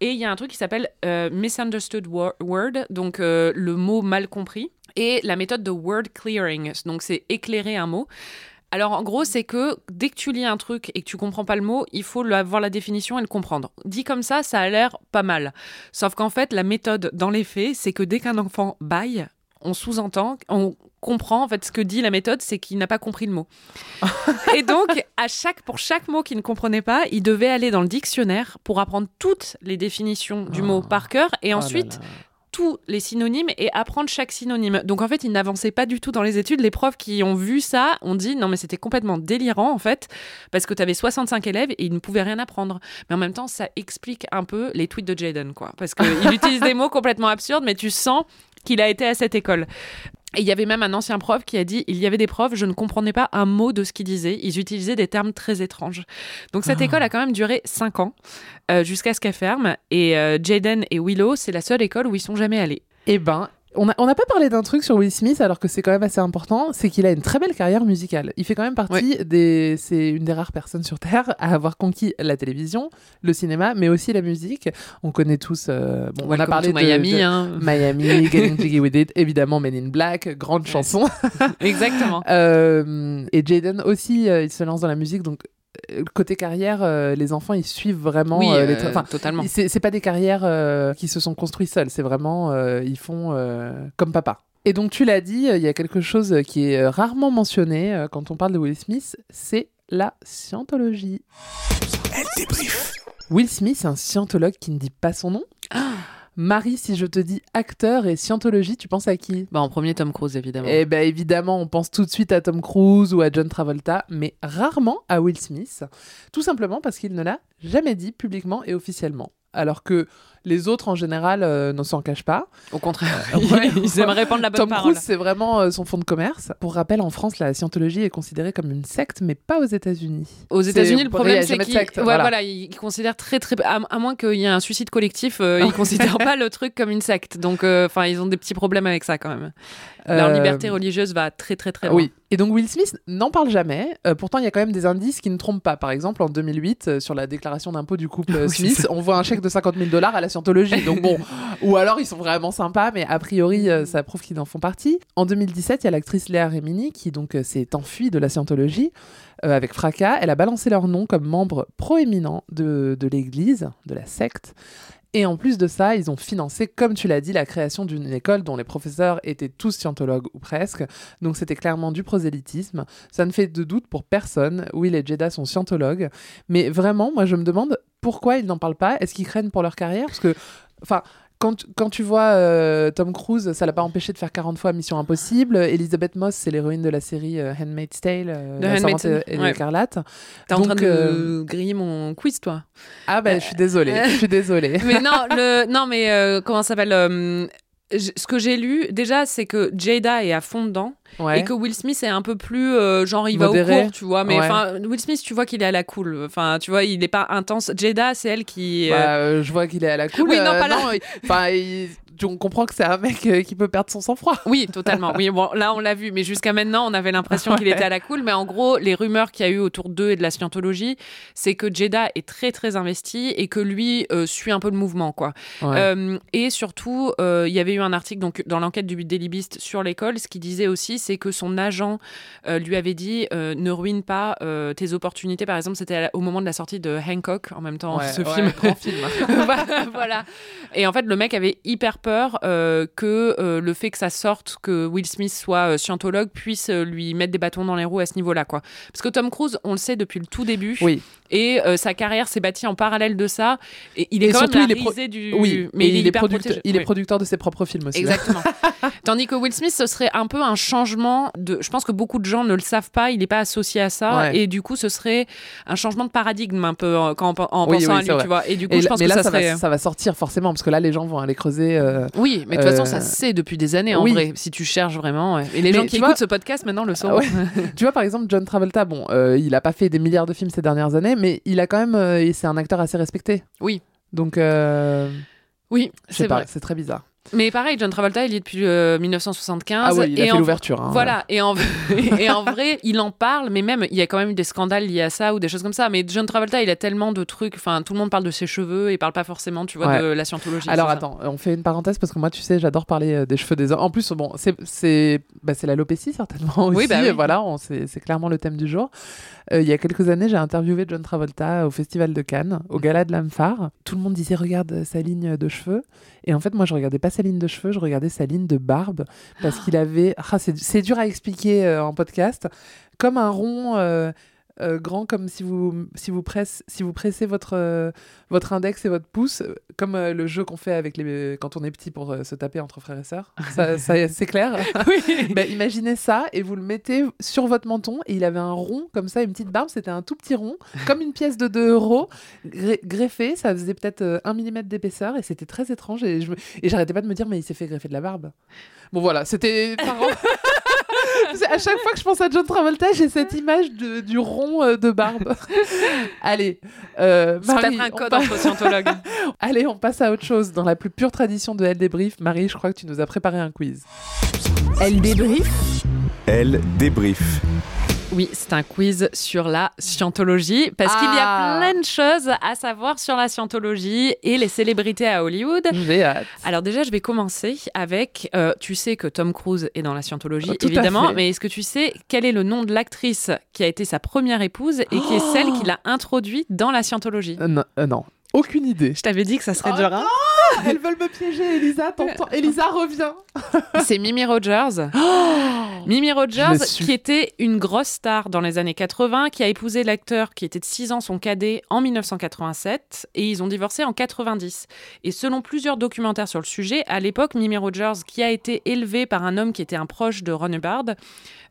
Et il y a un truc qui s'appelle euh, misunderstood wo- word, donc euh, le mot mal compris, et la méthode de word clearing, donc c'est éclairer un mot. Alors en gros, c'est que dès que tu lis un truc et que tu comprends pas le mot, il faut avoir la définition et le comprendre. Dit comme ça, ça a l'air pas mal. Sauf qu'en fait, la méthode dans les faits, c'est que dès qu'un enfant baille, on sous-entend, on comprend en fait ce que dit la méthode, c'est qu'il n'a pas compris le mot. et donc, à chaque, pour chaque mot qu'il ne comprenait pas, il devait aller dans le dictionnaire pour apprendre toutes les définitions du mot par cœur et Oh là ensuite là. tous les synonymes et apprendre chaque synonyme. Donc en fait, il n'avançait pas du tout dans les études. Les profs qui ont vu ça ont dit non mais c'était complètement délirant en fait parce que tu avais 65 élèves et ils ne pouvaient rien apprendre. Mais en même temps, ça explique un peu les tweets de Jaden quoi parce qu'il utilise des mots complètement absurdes mais tu sens qu'il a été à cette école. Et il y avait même un ancien prof qui a dit il y avait des profs, je ne comprenais pas un mot de ce qu'ils disaient. Ils utilisaient des termes très étranges. Donc cette Ah. école a quand même duré cinq ans euh, jusqu'à ce qu'elle ferme. Et euh, Jaden et Willow, c'est la seule école où ils sont jamais allés. Eh ben, on n'a on pas parlé d'un truc sur Will Smith alors que c'est quand même assez important, c'est qu'il a une très belle carrière musicale. Il fait quand même partie des... C'est une des rares personnes sur Terre à avoir conquis la télévision, le cinéma, mais aussi la musique. On connaît tous... euh, bon, on a parlé de Miami, de hein. Miami, Getting Jiggy With It, évidemment Men in Black, grande chanson. Exactement. Euh, et Jaden aussi, euh, il se lance dans la musique, donc côté carrière, euh, les enfants ils suivent vraiment Oui, euh, les euh, tra- totalement. c'est c'est pas des carrières euh, qui se sont construites seules, c'est vraiment euh, ils font euh, comme papa. Et donc tu l'as dit, il y a quelque chose qui est rarement mentionné euh, quand on parle de Will Smith, c'est la scientologie. Will Smith, c'est un scientologue qui ne dit pas son nom. Marie, si je te dis acteur et scientologie, tu penses à qui? Bah, en premier, Tom Cruise, évidemment. Eh ben évidemment, on pense tout de suite à Tom Cruise ou à John Travolta, mais rarement à Will Smith, tout simplement parce qu'il ne l'a jamais dit publiquement et officiellement. Alors que les autres en général euh, ne s'en cachent pas. Au contraire, Ouais. ils aimeraient répandre la bonne Tom parole. Cruise, c'est vraiment euh, son fond de commerce. Pour rappel, en France, la scientologie est considérée comme une secte, mais pas aux États-Unis. Aux États-Unis, le problème, c'est qu'ils ouais, voilà. voilà. ils considèrent très, très. À, à moins qu'il y ait un suicide collectif, euh, ils considèrent pas le truc comme une secte. Donc, euh, enfin, ils ont des petits problèmes avec ça quand même. Leur liberté religieuse va très, très, très loin. Oui. Et donc Will Smith n'en parle jamais. Euh, pourtant, il y a quand même des indices qui ne trompent pas. Par exemple, en 2008, euh, sur la déclaration d'impôt du couple euh, Oui, Smith, on voit un chèque de 50 000 dollars à la scientologie. Donc bon, ou alors ils sont vraiment sympas, mais a priori, euh, ça prouve qu'ils en font partie. En 2017, il y a l'actrice Léa Remini qui donc euh, s'est enfuie de la scientologie euh, avec fracas. Elle a balancé leur nom comme membre proéminent de, de l'église, de la secte. Et en plus de ça, ils ont financé, comme tu l'as dit, la création d'une école dont les professeurs étaient tous scientologues ou presque. Donc c'était clairement du prosélytisme. Ça ne fait de doute pour personne. Will et Jeda sont scientologues. Mais vraiment, moi je me demande pourquoi ils n'en parlent pas? Est-ce qu'ils craignent pour leur carrière? Parce que, enfin. Quand, quand tu vois euh, Tom Cruise, ça l'a pas empêché de faire 40 fois Mission Impossible. Elisabeth Moss, c'est l'héroïne de la série euh, Handmaid's Tale, euh, De La Handmaid's et ouais. l'écarlate. T'es en train de euh, griller mon quiz, toi. Ah bah je suis désolée, je suis désolée. mais non, le, non, mais comment ça s'appelle Ce que j'ai lu, déjà, c'est que Jada est à fond dedans. Ouais. Et que Will Smith est un peu plus euh, genre il va au cours, tu vois. Mais Ouais. enfin, Will Smith, tu vois qu'il est à la cool. Enfin, tu vois, il est pas intense. Jada, c'est elle qui. euh, Bah, euh, je vois qu'il est à la cool. Oui, non, euh, pas là. Enfin, il- on comprend que c'est un mec euh, qui peut perdre son sang-froid. Oui, totalement. Oui, bon, là, on l'a vu. Mais jusqu'à maintenant, on avait l'impression qu'il était à la cool. Mais en gros, les rumeurs qu'il y a eu autour d'eux et de la scientologie, c'est que Jeda est très, très investi et que lui euh, suit un peu le mouvement, quoi. Ouais. Euh, et surtout, euh, il y avait eu un article donc, dans l'enquête du Daily Beast sur l'école. Ce qu'il disait aussi, c'est que son agent lui avait dit ne ruine pas tes opportunités. Par exemple, c'était au moment de la sortie de Hancock, en même temps, Ouais, ce film. grand film. voilà. Et en fait, le mec avait hyper peur euh, que euh, le fait que ça sorte, que Will Smith soit euh, scientologue, puisse lui mettre des bâtons dans les roues à ce niveau-là, quoi. Parce que Tom Cruise, on le sait depuis le tout début. Oui. Et sa carrière s'est bâtie en parallèle de ça. Et il est Et quand surtout, même il est du. Oui, mais il est, protégé. il est producteur de ses propres films aussi. Exactement. Tandis que Will Smith, ce serait un peu un changement de. Je pense que beaucoup de gens ne le savent pas, il n'est pas associé à ça. Ouais. Et du coup, ce serait un changement de paradigme un peu en, en Oui, pensant oui, à lui, tu vois. Et du coup, Et je pense mais que là, ça, ça, serait. va, ça va sortir forcément, parce que là, les gens vont aller creuser. euh, Oui, mais de toute Euh, façon, ça se sait depuis des années en oui. vrai, si tu cherches vraiment. ouais. Et les Mais gens qui vois- écoutent ce podcast maintenant le sauront. Ouais. tu vois, par exemple, John Travolta, bon, euh, il a pas fait des milliards de films ces dernières années, mais il a quand même. euh, c'est un acteur assez respecté. Oui. Donc, euh, Oui, c'est vrai. c'est très bizarre. Mais pareil, John Travolta, il y est depuis euh, 1975. Ah oui, il a et fait en- l'ouverture. hein. Voilà, et en, et en vrai, il en parle, mais même, il y a quand même eu des scandales liés à ça ou des choses comme ça. Mais John Travolta, il a tellement de trucs, enfin, tout le monde parle de ses cheveux et parle pas forcément, tu vois, Ouais. de la scientologie. Alors attends, on fait une parenthèse parce que moi, tu sais, j'adore parler euh, des cheveux des hommes. En plus, bon, c'est bah, l'alopécie certainement aussi. Oui, bah oui. Voilà, c'est clairement le thème du jour. Euh, il y a quelques années, j'ai interviewé John Travolta au Festival de Cannes, au Gala de l'âme phare. Tout le monde disait regarde euh, sa ligne de cheveux. Et en fait, moi, je regardais pas sa ligne de cheveux, je regardais sa ligne de barbe parce qu'il avait. Ah, c'est dur à expliquer euh, en podcast. Comme un rond. Euh, grand comme si vous, si vous, presse, si vous pressez votre, euh, votre index et votre pouce, euh, comme euh, le jeu qu'on fait avec les, quand on est petit pour se taper entre frères et sœurs. Ça, ça- c'est clair Oui. Ben, Imaginez ça et vous le mettez sur votre menton et il avait un rond comme ça, une petite barbe, c'était un tout petit rond, comme une pièce de 2 euros, greffé, ça faisait peut-être euh, un millimètre d'épaisseur et c'était très étrange et je me- et j'arrêtais pas de me dire mais il s'est fait greffer de la barbe. Bon voilà, c'était à chaque fois que je pense à John Travolta, j'ai cette image de- du rond euh, de barbe. Allez, euh, C'est Marie, peut-être un on code passe- entre scientologues. Allez, on passe à autre chose. Dans la plus pure tradition de Elle débrief, Marie, je crois que tu nous as préparé un quiz. Elle débrief. Elle débrief. Oui, c'est un quiz sur la scientologie, parce qu'il y Ah. a plein de choses à savoir sur la scientologie et les célébrités à Hollywood. J'ai hâte. Alors déjà, je vais commencer avec, euh, tu sais que Tom Cruise est dans la scientologie, Oh, évidemment, mais est-ce que tu sais quel est le nom de l'actrice qui a été sa première épouse et qui est celle qui l'a introduit dans la scientologie? Euh, non, euh, non, aucune idée. Je t'avais dit que ça serait Oh dur. hein Elles veulent me piéger, Elisa. t'entends Elisa revient. C'est Mimi Rogers. Mimi Je Rogers, qui était une grosse star dans les années 80, qui a épousé l'acteur qui était de 6 ans son cadet en 1987, et ils ont divorcé en 90. Et selon plusieurs documentaires sur le sujet, à l'époque, Mimi Rogers, qui a été élevée par un homme qui était un proche de Ron Hubbard,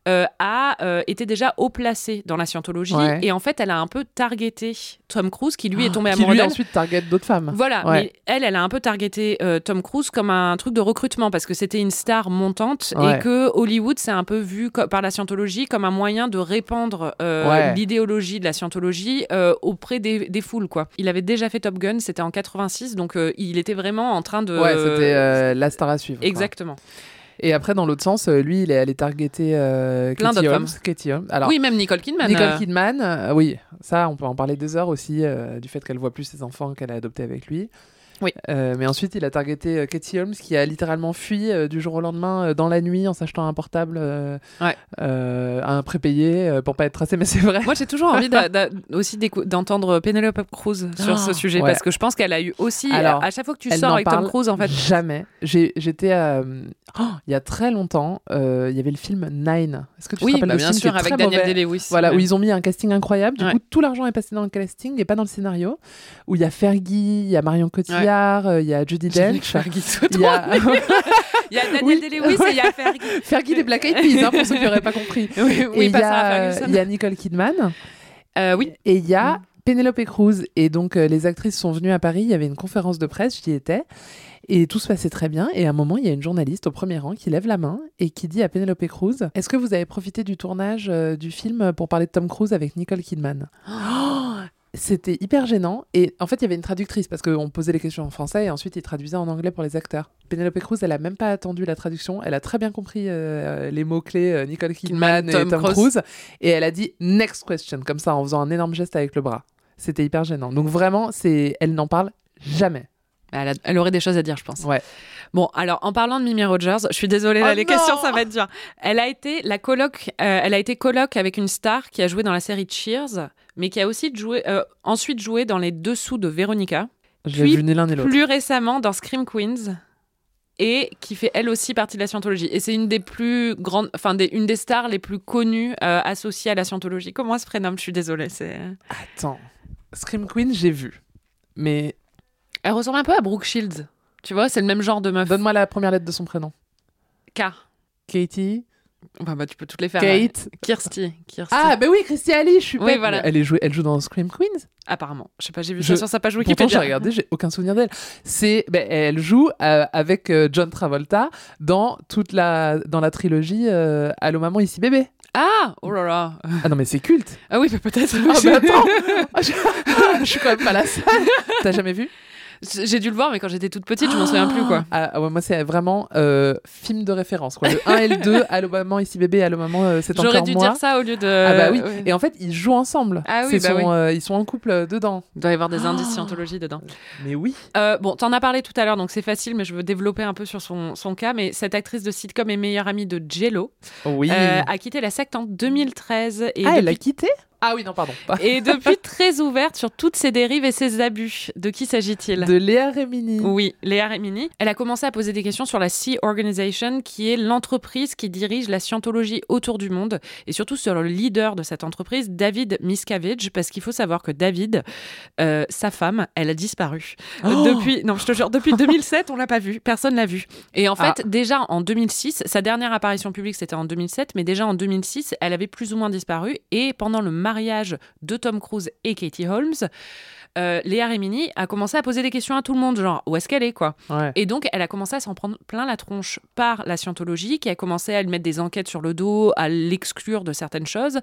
euh, a euh, été déjà haut placé dans la scientologie, Ouais. et en fait, elle a un peu targeté Tom Cruise, qui lui est tombé Qui amoureux lui d'elle. ensuite target d'autres femmes. Voilà, Ouais. mais elle, elle a un peu targeté euh, Tom Cruise comme un truc de recrutement parce que c'était une star montante Ouais. et que Hollywood s'est un peu vu par la scientologie comme un moyen de répandre euh, l'idéologie de la scientologie auprès des, des foules. Quoi. Il avait déjà fait Top Gun, c'était en 86, donc il était vraiment en train de... Ouais, c'était la star à suivre. quoi. Et après, dans l'autre sens, euh, lui, il est allé targeter euh, Plein Katie d'autres Holmes. femmes. Katie Holmes. Alors, oui, même Nicole Kidman. Nicole euh, Kidman, euh, oui, ça, on peut en parler des heures aussi, euh, du fait qu'elle voit plus ses enfants qu'elle a adoptés avec lui. Oui. Euh, mais ensuite, il a targeté euh, Katie Holmes, qui a littéralement fui euh, du jour au lendemain euh, dans la nuit en s'achetant un portable Ouais. à un prépayé pour pas être tracé. Mais c'est vrai. Moi, j'ai toujours envie aussi d'entendre Penelope Cruz sur ce Oh, sujet ouais. parce que je pense qu'elle a eu aussi. Alors, à chaque fois que tu sors avec Tom Cruise, en fait. Jamais. J'étais oh, il y a très longtemps, il y avait le film Nine. Est-ce que tu te Oui, rappelles bah, de bien ce film sûr, qui est avec Daniel Day-Lewis. Voilà, Ouais. où ils ont mis un casting incroyable. Du coup, tout l'argent est passé dans le casting et pas dans le scénario. Où il y a Fergie, il y a Marion Cotillard, euh, il y a Judy Dench. Fergie Il y a Il y a Daniel Oui. Day-Lewis et il y a Fergie. Fergie des Black Eyed Peas, hein, pour ceux qui n'auraient pas compris. Oui, Et oui il y, a, y Nicole Kidman. Euh, oui. Et il y a Penelope Cruz. Et donc, euh, les actrices sont venues à Paris. Il y avait une conférence de presse, j'y étais. Et tout se passait très bien. Et à un moment, il y a une journaliste au premier rang qui lève la main et qui dit à Penelope Cruz Est-ce que vous avez profité du tournage euh, du film pour parler de Tom Cruise avec Nicole Kidman? C'était hyper gênant. Et en fait, il y avait une traductrice parce qu'on posait les questions en français et ensuite ils traduisaient en anglais pour les acteurs. Penelope Cruz, elle a même pas attendu la traduction. Elle a très bien compris euh, les mots-clés euh, Nicole Kidman, Kidman, et Tom Tom Cruise. Et elle a dit next question, comme ça, en faisant un énorme geste avec le bras. C'était hyper gênant. Donc vraiment, c'est, elle n'en parle jamais. Elle, a- elle aurait des choses à dire, je pense. Ouais. Bon, alors en parlant de Mimi Rogers, je suis désolée, là, Oh les non questions, ça va être dur. Elle a été la coloc, euh, elle a été coloc avec une star qui a joué dans la série Cheers, mais qui a aussi joué, euh, ensuite joué dans les dessous de Véronica, J'ai Puis, vu l'un ni l'autre. plus récemment dans Scream Queens. Et qui fait elle aussi partie de la scientologie. Et c'est une des plus grandes, enfin des, une des stars les plus connues euh, associées à la scientologie. Comment elle se prénomme? Je suis désolée. C'est. Attends. Scream Queen, j'ai vu. Mais Elle ressemble un peu à Brooke Shields. Tu vois, c'est le même genre de meuf. donne-moi la première lettre de son prénom. K. Katie. Bah, bah, tu peux toutes les faire. Kate. Kirsty. Kirsty. Ah, bah oui, Christy Ali, je suis Oui, voilà. Elle, est jouée, elle joue dans Scream Queens. Apparemment. Je sais pas, j'ai vu Je- ça sur sa page Pourtant, Wikipédia. j'ai regardé, j'ai aucun souvenir d'elle. C'est, ben, elle joue euh, avec euh, John Travolta dans toute la, dans la trilogie euh, Allô maman, ici bébé. Ah Oh là là Ah non, mais c'est culte. Ah oui, mais peut-être. Ah, mais attends je... je suis quand même pas la seule. T'as jamais vu? J'ai dû le voir, mais quand j'étais toute petite, je m'en souviens plus, quoi. Ah, ah ouais, moi, c'est vraiment euh, film de référence. Quoi. Le 1 et le 2, Allô maman, ici bébé, Allô maman, euh, c'est encore J'aurais dû moi. dire ça au lieu de. Ah bah oui. ouais. Et en fait, ils jouent ensemble. Ah oui, C'est bah son, oui. euh, ils sont en couple euh, dedans. Il doit y avoir des Oh. indices scientologie dedans. Mais oui. Euh, bon, t'en as parlé tout à l'heure, donc c'est facile, mais je veux développer un peu sur son, son cas. Mais cette actrice de sitcom et meilleure amie de Jello Oui. euh, a quitté la secte en 2013. Et ah, elle depuis- a quitté Ah oui, non, pardon. Et depuis très ouverte sur toutes ses dérives et ses abus. De qui s'agit-il? De Léa Remini. Oui, Léa Remini. Elle a commencé à poser des questions sur la Sea Organization, qui est l'entreprise qui dirige la scientologie autour du monde, et surtout sur le leader de cette entreprise, David Miscavige, parce qu'il faut savoir que David, euh, sa femme, elle a disparu. Oh depuis, non, je te jure, depuis 2007, on l'a pas vue. Personne l'a vue. Et en fait, Ah. déjà en 2006, sa dernière apparition publique, c'était en 2007, mais déjà en 2006, elle avait plus ou moins disparu. Et pendant le mariage de Tom Cruise et Katie Holmes, euh, Léa Remini a commencé à poser des questions à tout le monde, genre où est-ce qu'elle est, quoi. Ouais. Et donc, elle a commencé à s'en prendre plein la tronche par la scientologie, qui a commencé à lui mettre des enquêtes sur le dos, à l'exclure de certaines choses.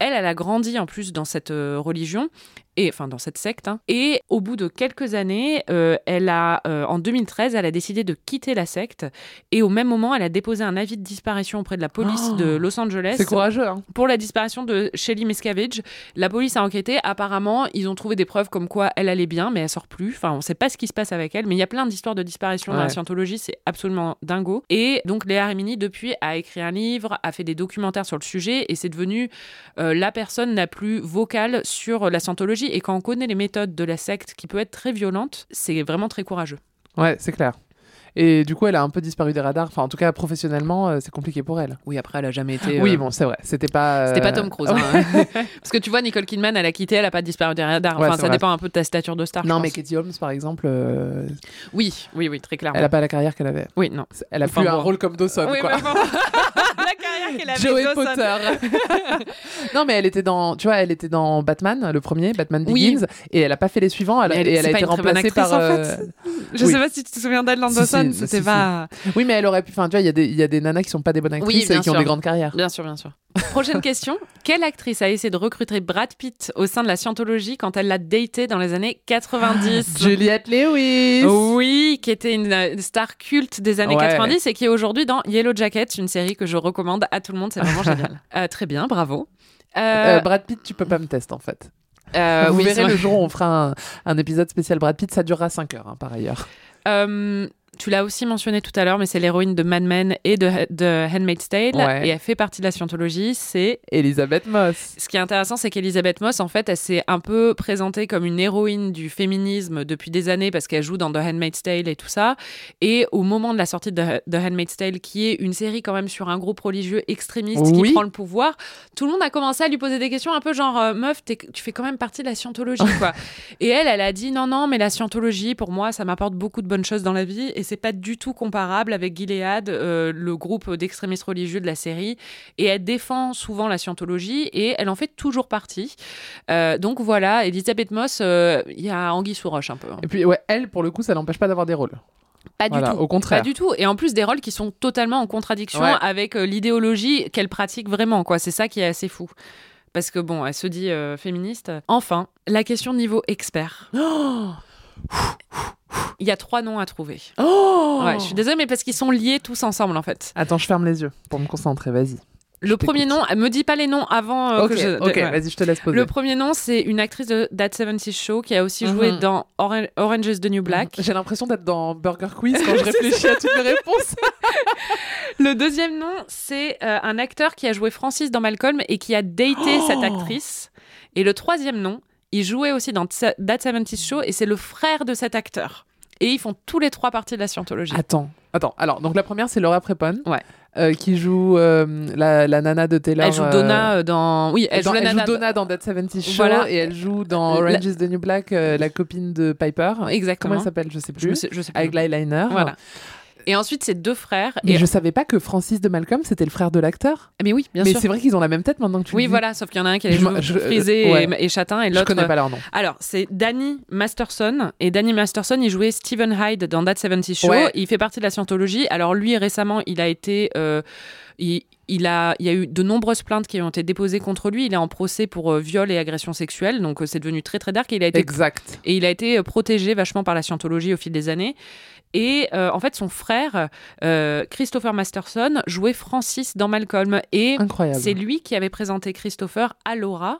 Elle, elle a grandi en plus dans cette euh, religion, et enfin dans cette secte. hein. Et au bout de quelques années, euh, elle a, euh, en 2013, elle a décidé de quitter la secte. Et au même moment, elle a déposé un avis de disparition auprès de la police Oh, de Los Angeles C'est courageux, hein. pour la disparition de Shelly Miscavige. La police a enquêté. Apparemment, ils ont trouvé des preuves comme quoi elle allait bien, mais elle sort plus. Enfin, on sait pas ce qui se passe avec elle. Mais il y a plein d'histoires de disparition dans la scientologie. C'est absolument dingo. Et donc, Léa Remini, depuis, a écrit un livre, a fait des documentaires sur le sujet et c'est devenu euh, la personne la plus vocale sur la scientologie. Et quand on connaît les méthodes de la secte, qui peut être très violente, c'est vraiment très courageux. Ouais, c'est clair. Et du coup, elle a un peu disparu des radars. Enfin, en tout cas, professionnellement, euh, c'est compliqué pour elle. Oui, après, elle a jamais été. Oui, euh, bon, c'est vrai. C'était pas. C'était pas euh, Tom Cruise. hein. Parce que tu vois, Nicole Kidman, elle a quitté, elle a pas disparu des radars. Enfin, ça vrai. dépend un peu de ta stature de star. je Non, mais. Katie Holmes, par exemple, euh, Oui, oui, oui, très clairement. elle a pas la carrière qu'elle avait. Oui, non. Elle a Enfin, plus un rôle comme Dawson, Oui, quoi. mais bon. la carrière qu'elle avait. Joey. Potter. non, mais elle était dans, tu vois, elle était dans Batman, le premier, Batman Oui. Begins, et elle a pas fait les suivants, elle- Mais elle- et elle c'est a été remplacée actrice, par. en euh, fait. Je oui. sais pas si tu te souviens d'elle Dawson. si, C'était si, pas. Oui, mais elle aurait pu. Enfin, tu vois, il y, a des- y a des nanas qui sont pas des bonnes actrices et qui ont des grandes carrières. Bien sûr, bien sûr. Prochaine question. Quelle actrice a essayé de recruter Brad Pitt au sein de la scientologie quand elle l'a daté dans les années 90 Juliette Lewis. Oui, qui était une euh, star culte des années Ouais. 90 et qui est aujourd'hui dans Yellow Jacket, une série que je recommande à tout le monde. C'est vraiment génial. Euh, très bien, bravo. Euh, Euh, Brad Pitt, tu peux pas me tester en fait. euh, Vous oui, verrez le jour où on fera un, un épisode spécial Brad Pitt, ça durera 5 heures hein, par ailleurs. Euh, tu l'as aussi mentionné tout à l'heure, mais c'est l'héroïne de Mad Men et de, de Handmaid's Tale. Ouais. Et elle fait partie de la scientologie. C'est Elisabeth Moss. Ce qui est intéressant, c'est qu'Elisabeth Moss, en fait, elle s'est un peu présentée comme une héroïne du féminisme depuis des années parce qu'elle joue dans The Handmaid's Tale et tout ça. Et au moment de la sortie de The Handmaid's Tale, qui est une série quand même sur un groupe religieux extrémiste Oui. qui prend le pouvoir, tout le monde a commencé à lui poser des questions un peu genre euh, meuf, tu fais quand même partie de la scientologie, quoi. et elle, elle a dit non, non, mais la scientologie, pour moi, ça m'apporte beaucoup de bonnes choses dans la vie et c'est pas du tout comparable avec Gilead, euh, le groupe d'extrémistes religieux de la série. Et elle défend souvent la scientologie et elle en fait toujours partie. Euh, donc voilà, Elisabeth Moss, euh, il y a Anguille sous roche un peu. hein. Et puis, ouais, elle, pour le coup, ça n'empêche pas d'avoir des rôles. Pas du Voilà, tout. au contraire. Pas du tout. Et en plus, des rôles qui sont totalement en contradiction Ouais. avec euh, l'idéologie qu'elle pratique vraiment. quoi. C'est ça qui est assez fou. Parce que bon, elle se dit euh, féministe. Enfin, la question niveau expert. Il y a trois noms à trouver. Oh Ouais, je suis désolée, mais parce qu'ils sont liés tous ensemble en fait. Attends, je ferme les yeux pour me concentrer, vas-y. Le premier nom, me dis pas les noms avant euh, que je. ok, ouais. vas-y, je te laisse poser. Le premier nom, c'est une actrice de That 70 Show qui a aussi joué Mhm. dans Oran- Orange is the New Black. J'ai l'impression d'être dans Burger Quiz quand je réfléchis à toutes les réponses. Le deuxième nom, c'est euh, un acteur qui a joué Francis dans Malcolm et qui a daté Oh cette actrice. Et le troisième nom, il jouait aussi dans That 70 Show et c'est le frère de cet acteur. Et ils font tous les trois partie de la scientologie. Attends, attends. Alors, donc la première, c'est Laura Prepon. Ouais. euh, qui joue euh, la, la nana de Taylor. Elle joue euh, Donna euh, dans. Oui, elle dans- joue la nana. Donna dans That 70 Show Voilà. et elle joue dans La- Orange is the New Black, la copine de Piper. Exactement. Comment elle s'appelle Je sais Je, sais- je sais plus. Avec l'eyeliner. Voilà. Et ensuite, c'est deux frères. Mais et... je savais pas que Francis de Malcolm, c'était le frère de l'acteur. Mais oui, bien Mais sûr. c'est vrai qu'ils ont la même tête maintenant que tu le Oui, dis. voilà, sauf qu'il y en a un qui est Je je- ouais. et, et châtain et Je l'autre. connais pas leur nom. Alors, c'est Danny Masterson. Et Danny Masterson, il jouait Stephen Hyde dans That 70 Show. Ouais. Il fait partie de la scientologie. Alors, lui, récemment, il a été. euh, il, il a, il y a eu de nombreuses plaintes qui ont été déposées contre lui. Il est en procès pour euh, viol et agression sexuelle. Donc, euh, c'est devenu très, très dark. Et il a été, Exact. et il a été euh, protégé vachement par la scientologie au fil des années. Et euh, en fait, son frère, euh, Christopher Masterson, jouait Francis dans Malcolm. Et c'est lui qui avait présenté Christopher à Laura.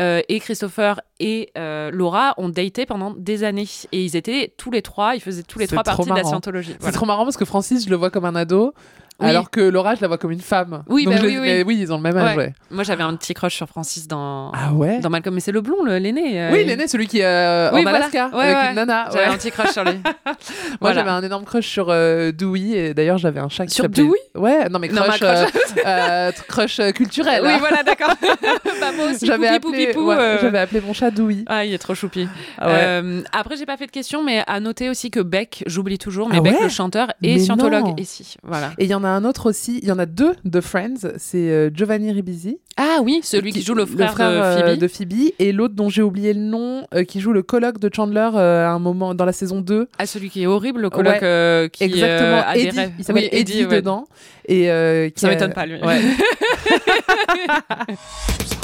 Euh, et Christopher et euh, Laura ont daté pendant des années. Et ils étaient tous les trois, ils faisaient tous les trois trop partie de la marrant. scientologie. C'est Voilà. trop marrant parce que Francis, je le vois comme un ado. Oui. Alors que Laura, je la vois comme une femme. Oui, Donc bah je oui, les- oui. mais oui, ils ont le même âge, Ouais. ouais. Moi, j'avais un petit crush sur Francis dans. Ah ouais Dans Malcolm, mais c'est le blond, le- l'aîné. euh, Oui, l'aîné, celui qui est euh, Oui, en voilà. Alaska Ouais, avec ouais. une nana. J'avais ouais. un petit crush sur lui. Moi, Voilà. j'avais un énorme crush sur euh, Dewey et d'ailleurs, j'avais un chat qui Sur Dewey Ouais, non mais Non, crush, ma crush. euh, euh, crush euh, culturel. Oui, hein. voilà, d'accord. bah, moi aussi, J'avais appelé, Poupi, Pou, ouais, euh. j'avais appelé mon chat Dewey. Ah, il est trop choupi. Ah après, j'ai pas fait de questions, mais à noter aussi que Beck, j'oublie toujours, mais Ah Beck, le chanteur, est scientologue non. ici. Voilà. Et il y en a un autre aussi, il y en a deux de Friends, c'est euh, Giovanni Ribisi. Ah oui, celui qui joue le frère, euh, de Phoebe. et l'autre dont j'ai oublié le nom, euh, qui joue le colloque de Chandler euh, à un moment dans la saison 2. Ah, celui qui est horrible, le coloc Ouais, euh, qui Exactement, euh, a des Eddie. rêves. Il s'appelle Oui, Eddie, ouais. dedans. Et, euh, qui Ça a- m'étonne pas, lui. Ouais.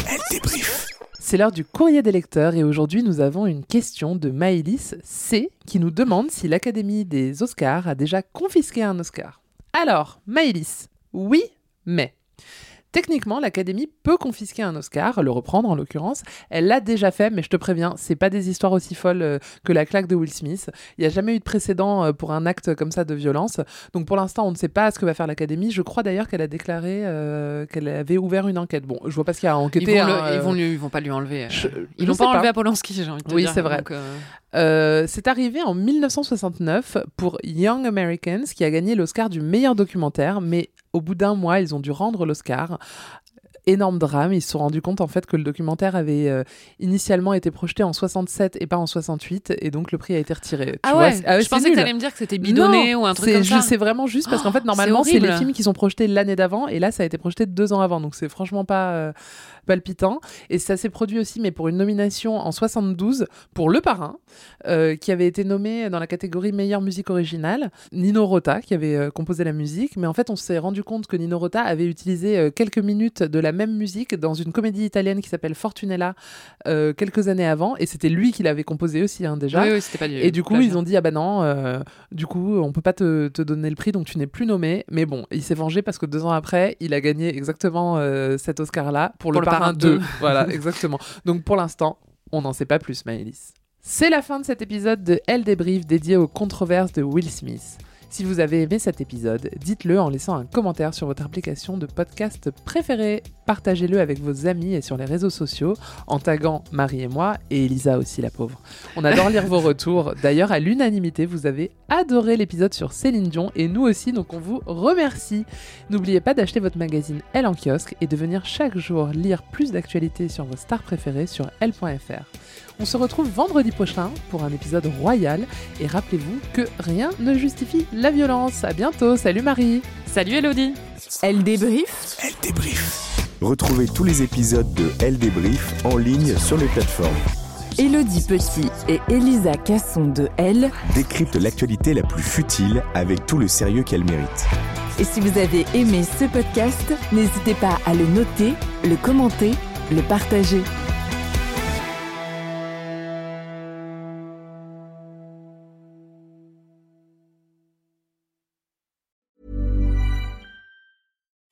Elle débrief. C'est l'heure du courrier des lecteurs et aujourd'hui nous avons une question de Maëlys C qui nous demande si l'Académie des Oscars a déjà confisqué un Oscar. Alors, Maëlys, oui, mais. Techniquement, l'Académie peut confisquer un Oscar, le reprendre en l'occurrence. Elle l'a déjà fait, mais je te préviens, c'est pas des histoires aussi folles euh, que la claque de Will Smith. Il n'y a jamais eu de précédent euh, pour un acte comme ça de violence. Donc pour l'instant, on ne sait pas ce que va faire l'Académie. Je crois d'ailleurs qu'elle a déclaré euh, qu'elle avait ouvert une enquête. Bon, je vois pas ce qu'il y a à Ils enquêter. vont, le- hein, ils, euh, vont lui- ils vont pas lui enlever. euh, je- ils l'ont sais pas enlevé pas. à Polanski, j'ai envie de te Oui, c'est vrai. donc, euh, c'est arrivé en 1969 pour Young Americans qui a gagné l'Oscar du meilleur documentaire, mais au bout d'un mois, ils ont dû rendre l'Oscar. Énorme drame, ils se sont rendus compte en fait que le documentaire avait euh, initialement été projeté en 67 et pas en 68 et donc le prix a été retiré. Tu Ah vois, ouais, ah je pensais que nul. t'allais me dire que c'était bidonné Non, ou un truc comme ça. C'est vraiment juste parce qu'en fait Oh, normalement c'est les films qui sont projetés l'année d'avant et là ça a été projeté deux ans avant donc c'est franchement pas euh, palpitant. Et ça s'est produit aussi mais pour une nomination en 72 pour Le Parrain euh, qui avait été nommé dans la catégorie meilleure musique originale. Nino Rota qui avait euh, composé la musique. Mais en fait on s'est rendu compte que Nino Rota avait utilisé euh, quelques minutes de la même musique dans une comédie italienne qui s'appelle Fortunella quelques années avant. Et c'était lui qui l'avait composé aussi hein, déjà. Oui, oui, c'était pas du et du coup, plagiat. ils ont dit ah bah non, du coup, on peut pas te, te donner le prix, donc tu n'es plus nommé. Mais bon, il s'est vengé parce que deux ans après, il a gagné exactement cet Oscar-là pour, le, Parrain 2. voilà, exactement. Donc pour l'instant, on n'en sait pas plus, Maëlys. C'est la fin de cet épisode de Elle débrief dédié aux controverses de Will Smith. Si vous avez aimé cet épisode, dites-le en laissant un commentaire sur votre application de podcast préférée. Partagez-le avec vos amis et sur les réseaux sociaux en taguant Marie et moi et Elisa aussi la pauvre. On adore lire vos retours. D'ailleurs, à l'unanimité, vous avez adoré l'épisode sur Céline Dion et nous aussi, donc on vous remercie. N'oubliez pas d'acheter votre magazine Elle en kiosque et de venir chaque jour lire plus d'actualités sur vos stars préférées sur Elle.fr. On se retrouve vendredi prochain pour un épisode royal et rappelez-vous que rien ne justifie la violence. À bientôt, salut Marie. Salut Elodie. Elle débrief. Elle débrief. Retrouvez tous les épisodes de Elle débrief en ligne sur les plateformes. Elodie Petit et Elisa Casson de Elle. Décrypte l'actualité la plus futile avec tout le sérieux qu'elle mérite. Et si vous avez aimé ce podcast, n'hésitez pas à le noter, le commenter, le partager.